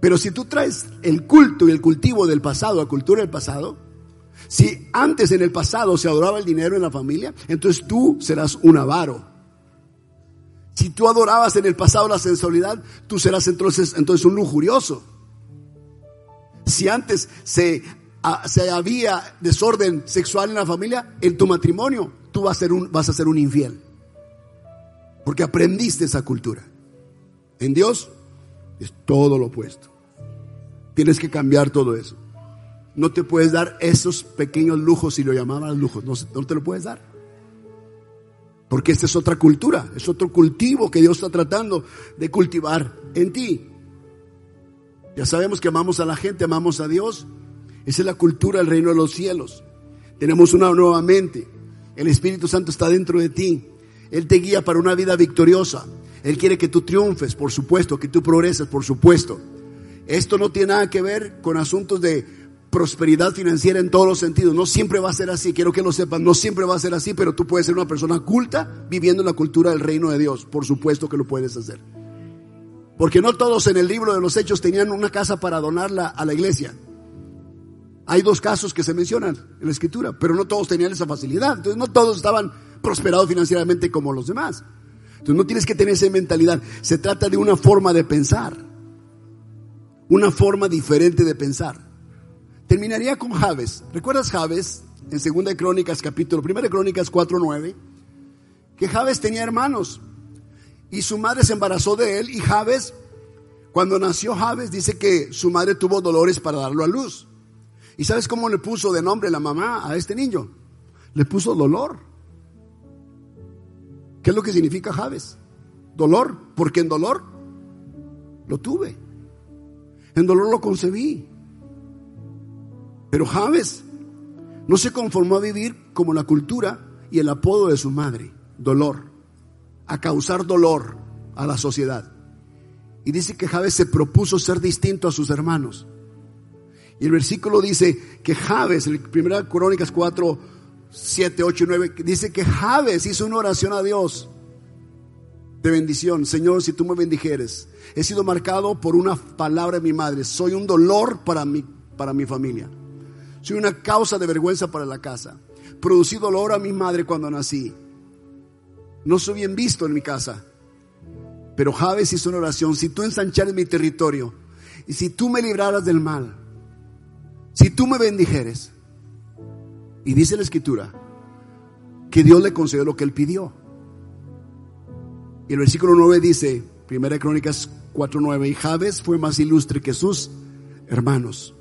pero si tú traes el culto y el cultivo del pasado a cultura del pasado, si antes en el pasado se adoraba el dinero en la familia, entonces tú serás un avaro. Si tú adorabas en el pasado la sensualidad, tú serás entonces, entonces un lujurioso. Si antes se, se había desorden sexual en la familia, en tu matrimonio, tú vas a ser un, vas a ser un infiel. Porque aprendiste esa cultura. En Dios es todo lo opuesto. Tienes que cambiar todo eso. No te puedes dar esos pequeños lujos, si lo llamaban lujos, no, no te lo puedes dar. Porque esta es otra cultura, es otro cultivo que Dios está tratando de cultivar en ti. Ya sabemos que amamos a la gente, amamos a Dios. Esa es la cultura del reino de los cielos. Tenemos una nueva mente. El Espíritu Santo está dentro de ti. Él te guía para una vida victoriosa. Él quiere que tú triunfes, por supuesto, que tú progreses, por supuesto. Esto no tiene nada que ver con asuntos de prosperidad financiera en todos los sentidos. No siempre va a ser así, quiero que lo sepan, no siempre va a ser así, pero tú puedes ser una persona culta viviendo en la cultura del reino de Dios. Por supuesto que lo puedes hacer. Porque no todos en el libro de los hechos tenían una casa para donarla a la iglesia. Hay dos casos que se mencionan en la escritura, pero no todos tenían esa facilidad. Entonces no todos estaban prosperados financieramente como los demás. No tienes que tener esa mentalidad. Se trata de una forma de pensar. Una forma diferente de pensar. Terminaría con Javes. ¿Recuerdas Javes? En Segunda de Crónicas, capítulo, Primera de Crónicas 4.9. Que Javes tenía hermanos. Y su madre se embarazó de él. Y Javes, Cuando nació Javes dice que su madre tuvo dolores para darlo a luz. ¿Y sabes cómo le puso de nombre la mamá a este niño? Le puso dolor. ¿Qué es lo que significa Javes? Dolor, porque en dolor lo tuve. En dolor lo concebí. Pero Javes no se conformó a vivir como la cultura y el apodo de su madre, dolor, a causar dolor a la sociedad. Y dice que Javes se propuso ser distinto a sus hermanos. Y el versículo dice que Javes, en primera Crónicas 4, 7, 8 y 9, dice que Javes hizo una oración a Dios de bendición. Señor, si tú me bendijeres, he sido marcado por una palabra de mi madre. Soy un dolor para mi, para mi familia. Soy una causa de vergüenza para la casa. Producí dolor a mi madre cuando nací. No soy bien visto en mi casa. Pero Javes hizo una oración. Si tú ensanchares mi territorio y si tú me libraras del mal, si tú me bendijeres, y dice la escritura que Dios le concedió lo que él pidió. Y el versículo 9 dice, Primera Crónicas 4:9, y Javes fue más ilustre que sus hermanos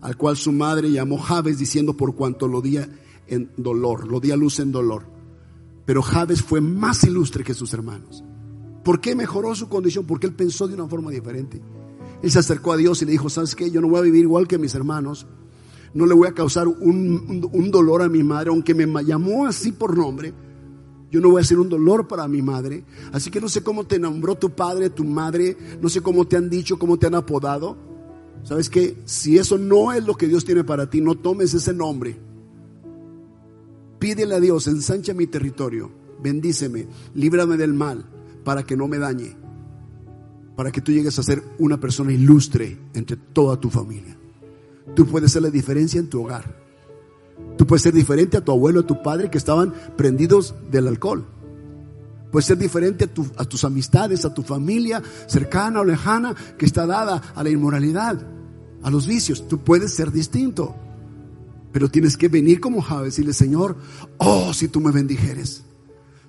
al cual su madre llamó Jabes diciendo por cuanto lo día en dolor, lo di a luz en dolor. Pero Jabes fue más ilustre que sus hermanos. ¿Por qué mejoró su condición? Porque él pensó de una forma diferente. Él se acercó a Dios y le dijo, ¿sabes qué? Yo no voy a vivir igual que mis hermanos. No le voy a causar un, un dolor a mi madre, aunque me llamó así por nombre. Yo no voy a ser un dolor para mi madre. Así que no sé cómo te nombró tu padre, tu madre. No sé cómo te han dicho, cómo te han apodado. ¿Sabes qué? Si eso no es lo que Dios tiene para ti, no tomes ese nombre. Pídele a Dios, ensancha mi territorio, bendíceme, líbrame del mal, para que no me dañe, para que tú llegues a ser una persona ilustre entre toda tu familia. Tú puedes ser la diferencia en tu hogar. Tú puedes ser diferente a tu abuelo, a tu padre que estaban prendidos del alcohol. Puede ser diferente a, tus amistades, a tu familia cercana o lejana que está dada a la inmoralidad, a los vicios. Tú puedes ser distinto. Pero tienes que venir como Javes y decirle, Señor, oh, si tú me bendijeres.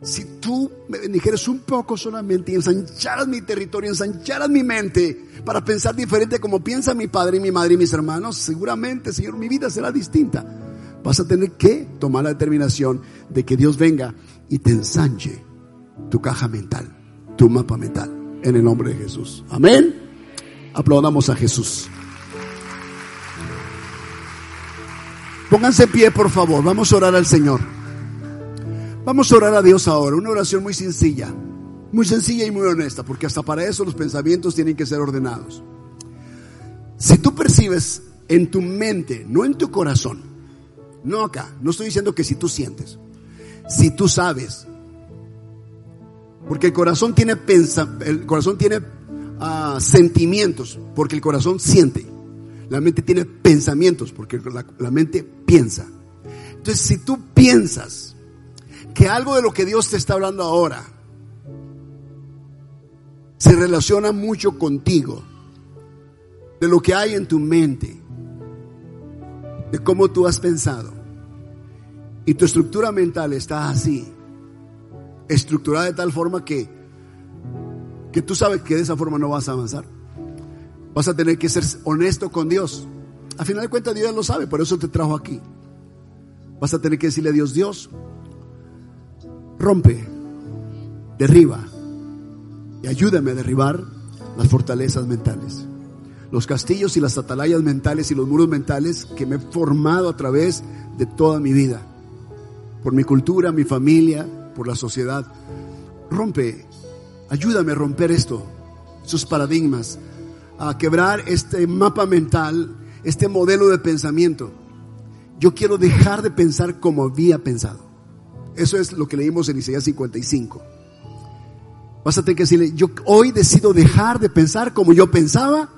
Si tú me bendijeres un poco solamente y ensancharas mi territorio, ensancharas mi mente para pensar diferente como piensa mi padre y mi madre y mis hermanos, seguramente, Señor, mi vida será distinta. Vas a tener que tomar la determinación de que Dios venga y te ensanche tu caja mental, tu mapa mental, en el nombre de Jesús. Amén. Aplaudamos a Jesús. Pónganse en pie, por favor. Vamos a orar al Señor. Vamos a orar a Dios ahora. Una oración muy sencilla. Muy sencilla y muy honesta, porque hasta para eso los pensamientos tienen que ser ordenados. Si tú percibes en tu mente, no en tu corazón, no acá, no estoy diciendo que si tú sientes, si tú sabes porque el corazón tiene, pensa, el corazón tiene ah, sentimientos, porque el corazón siente. La mente tiene pensamientos, porque la, la mente piensa. Entonces, si tú piensas que algo de lo que Dios te está hablando ahora se relaciona mucho contigo, de lo que hay en tu mente, de cómo tú has pensado, y tu estructura mental está así, estructurada de tal forma que, que tú sabes que de esa forma no vas a avanzar. Vas a tener que ser honesto con Dios. A final de cuentas Dios lo sabe, por eso te trajo aquí. Vas a tener que decirle a Dios, Dios, rompe, derriba y ayúdame a derribar las fortalezas mentales. Los castillos y las atalayas mentales y los muros mentales que me he formado a través de toda mi vida. Por mi cultura, mi familia, por la sociedad. Rompe, ayúdame a romper esto, sus paradigmas, a quebrar este mapa mental, este modelo de pensamiento. Yo quiero dejar de pensar como había pensado. Eso es lo que leímos en Isaías 55. Vas a que decirle, yo hoy decido dejar de pensar como yo pensaba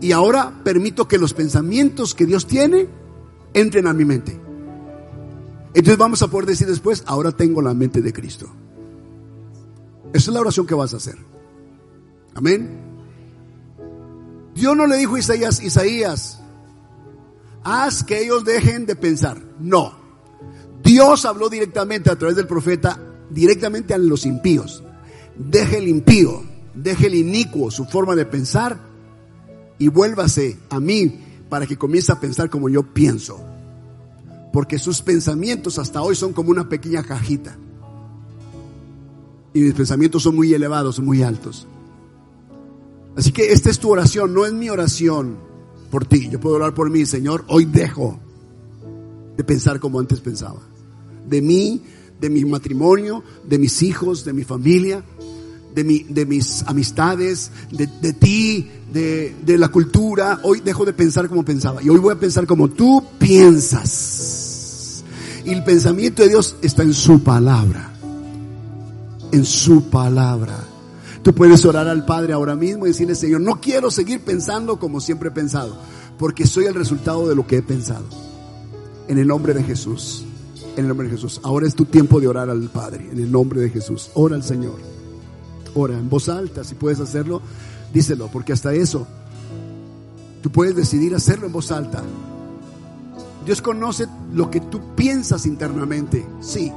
y ahora permito que los pensamientos que Dios tiene entren a mi mente. Entonces vamos a poder decir después, ahora tengo la mente de Cristo. Esa es la oración que vas a hacer. Amén. Dios no le dijo a Isaías, Isaías, haz que ellos dejen de pensar. No. Dios habló directamente a través del profeta, directamente a los impíos. Deje el impío, deje el inicuo su forma de pensar y vuélvase a mí para que comience a pensar como yo pienso. Porque sus pensamientos hasta hoy son como una pequeña cajita. Y mis pensamientos son muy elevados, muy altos. Así que esta es tu oración, no es mi oración por ti. Yo puedo orar por mí, Señor. Hoy dejo de pensar como antes pensaba. De mí, de mi matrimonio, de mis hijos, de mi familia, de, mi, de mis amistades, de, de ti, de, de la cultura. Hoy dejo de pensar como pensaba. Y hoy voy a pensar como tú piensas. Y el pensamiento de Dios está en su palabra. En su palabra. Tú puedes orar al Padre ahora mismo y decirle, Señor, no quiero seguir pensando como siempre he pensado, porque soy el resultado de lo que he pensado. En el nombre de Jesús. En el nombre de Jesús. Ahora es tu tiempo de orar al Padre. En el nombre de Jesús. Ora al Señor. Ora en voz alta. Si puedes hacerlo, díselo. Porque hasta eso, tú puedes decidir hacerlo en voz alta. Dios conoce lo que tú piensas internamente. Sí.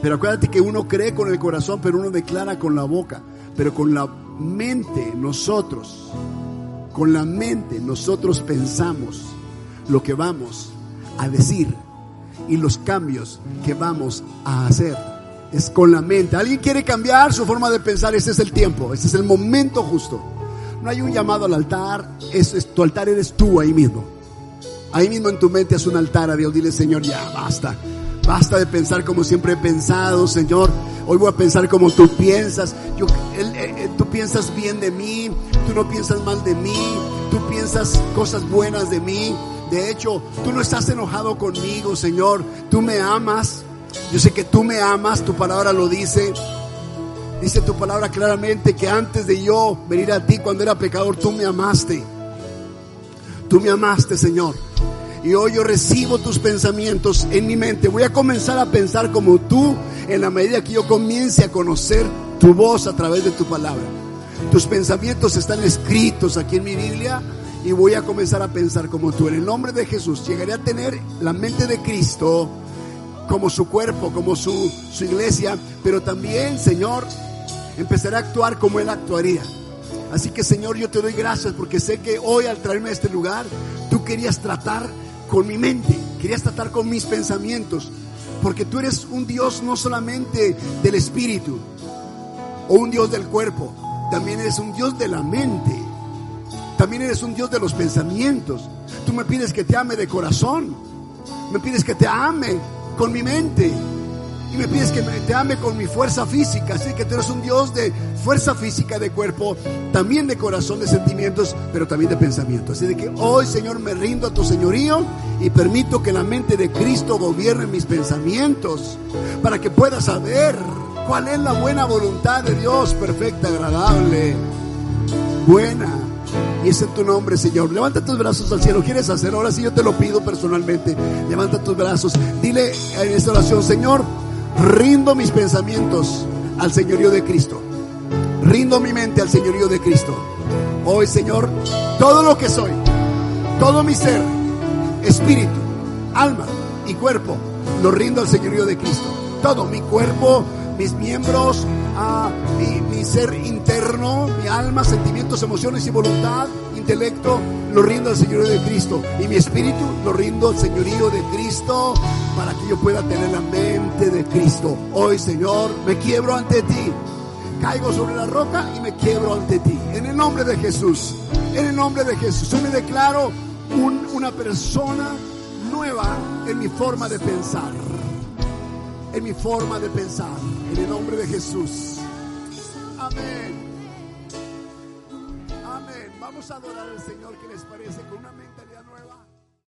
Pero acuérdate que uno cree con el corazón, pero uno declara con la boca. Pero con la mente nosotros, con la mente nosotros pensamos lo que vamos a decir y los cambios que vamos a hacer. Es con la mente. ¿Alguien quiere cambiar su forma de pensar? Ese es el tiempo, ese es el momento justo. No hay un llamado al altar, es, es, tu altar eres tú ahí mismo. Ahí mismo en tu mente es un altar a Dios. Dile, Señor, ya basta. Basta de pensar como siempre he pensado, Señor. Hoy voy a pensar como tú piensas. Yo, él, él, tú piensas bien de mí, tú no piensas mal de mí, tú piensas cosas buenas de mí. De hecho, tú no estás enojado conmigo, Señor. Tú me amas. Yo sé que tú me amas, tu palabra lo dice. Dice tu palabra claramente que antes de yo venir a ti cuando era pecador, tú me amaste. Tú me amaste, Señor. Y hoy yo recibo tus pensamientos en mi mente. Voy a comenzar a pensar como tú en la medida que yo comience a conocer tu voz a través de tu palabra. Tus pensamientos están escritos aquí en mi Biblia y voy a comenzar a pensar como tú. En el nombre de Jesús llegaré a tener la mente de Cristo como su cuerpo, como su, su iglesia, pero también, Señor, empezaré a actuar como Él actuaría. Así que, Señor, yo te doy gracias porque sé que hoy al traerme a este lugar, tú querías tratar con mi mente, querías tratar con mis pensamientos, porque tú eres un Dios no solamente del espíritu o un Dios del cuerpo, también eres un Dios de la mente, también eres un Dios de los pensamientos. Tú me pides que te ame de corazón, me pides que te ame con mi mente y me pides que te ame con mi fuerza física. Así que tú eres un Dios de fuerza física, de cuerpo, también de corazón, de sentimientos, pero también de pensamientos. Así que hoy, Señor, me rindo a tu señorío y permito que la mente de Cristo gobierne mis pensamientos para que pueda saber cuál es la buena voluntad de Dios, perfecta, agradable, buena. Y es en tu nombre, Señor. Levanta tus brazos al cielo. ¿Quieres hacer? Ahora sí yo te lo pido personalmente. Levanta tus brazos. Dile en esta oración, Señor, rindo mis pensamientos al señorío de Cristo. Rindo mi mente al señorío de Cristo. Hoy, Señor, todo lo que soy, todo mi ser, espíritu, alma y cuerpo, lo rindo al señorío de Cristo. Todo mi cuerpo, mis miembros, mi, ser interno, mi alma, sentimientos, emociones y voluntad, intelecto, lo rindo al señorío de Cristo. Y mi espíritu lo rindo al señorío de Cristo para que yo pueda tener la mente de Cristo. Hoy, Señor, me quiebro ante ti. Caigo sobre la roca y me quiebro ante ti. En el nombre de Jesús. En el nombre de Jesús. Yo me declaro un, una persona nueva en mi forma de pensar. En mi forma de pensar. En el nombre de Jesús. Amén. Amén. Vamos a adorar al Señor. ¿Qué les parece? Con una mente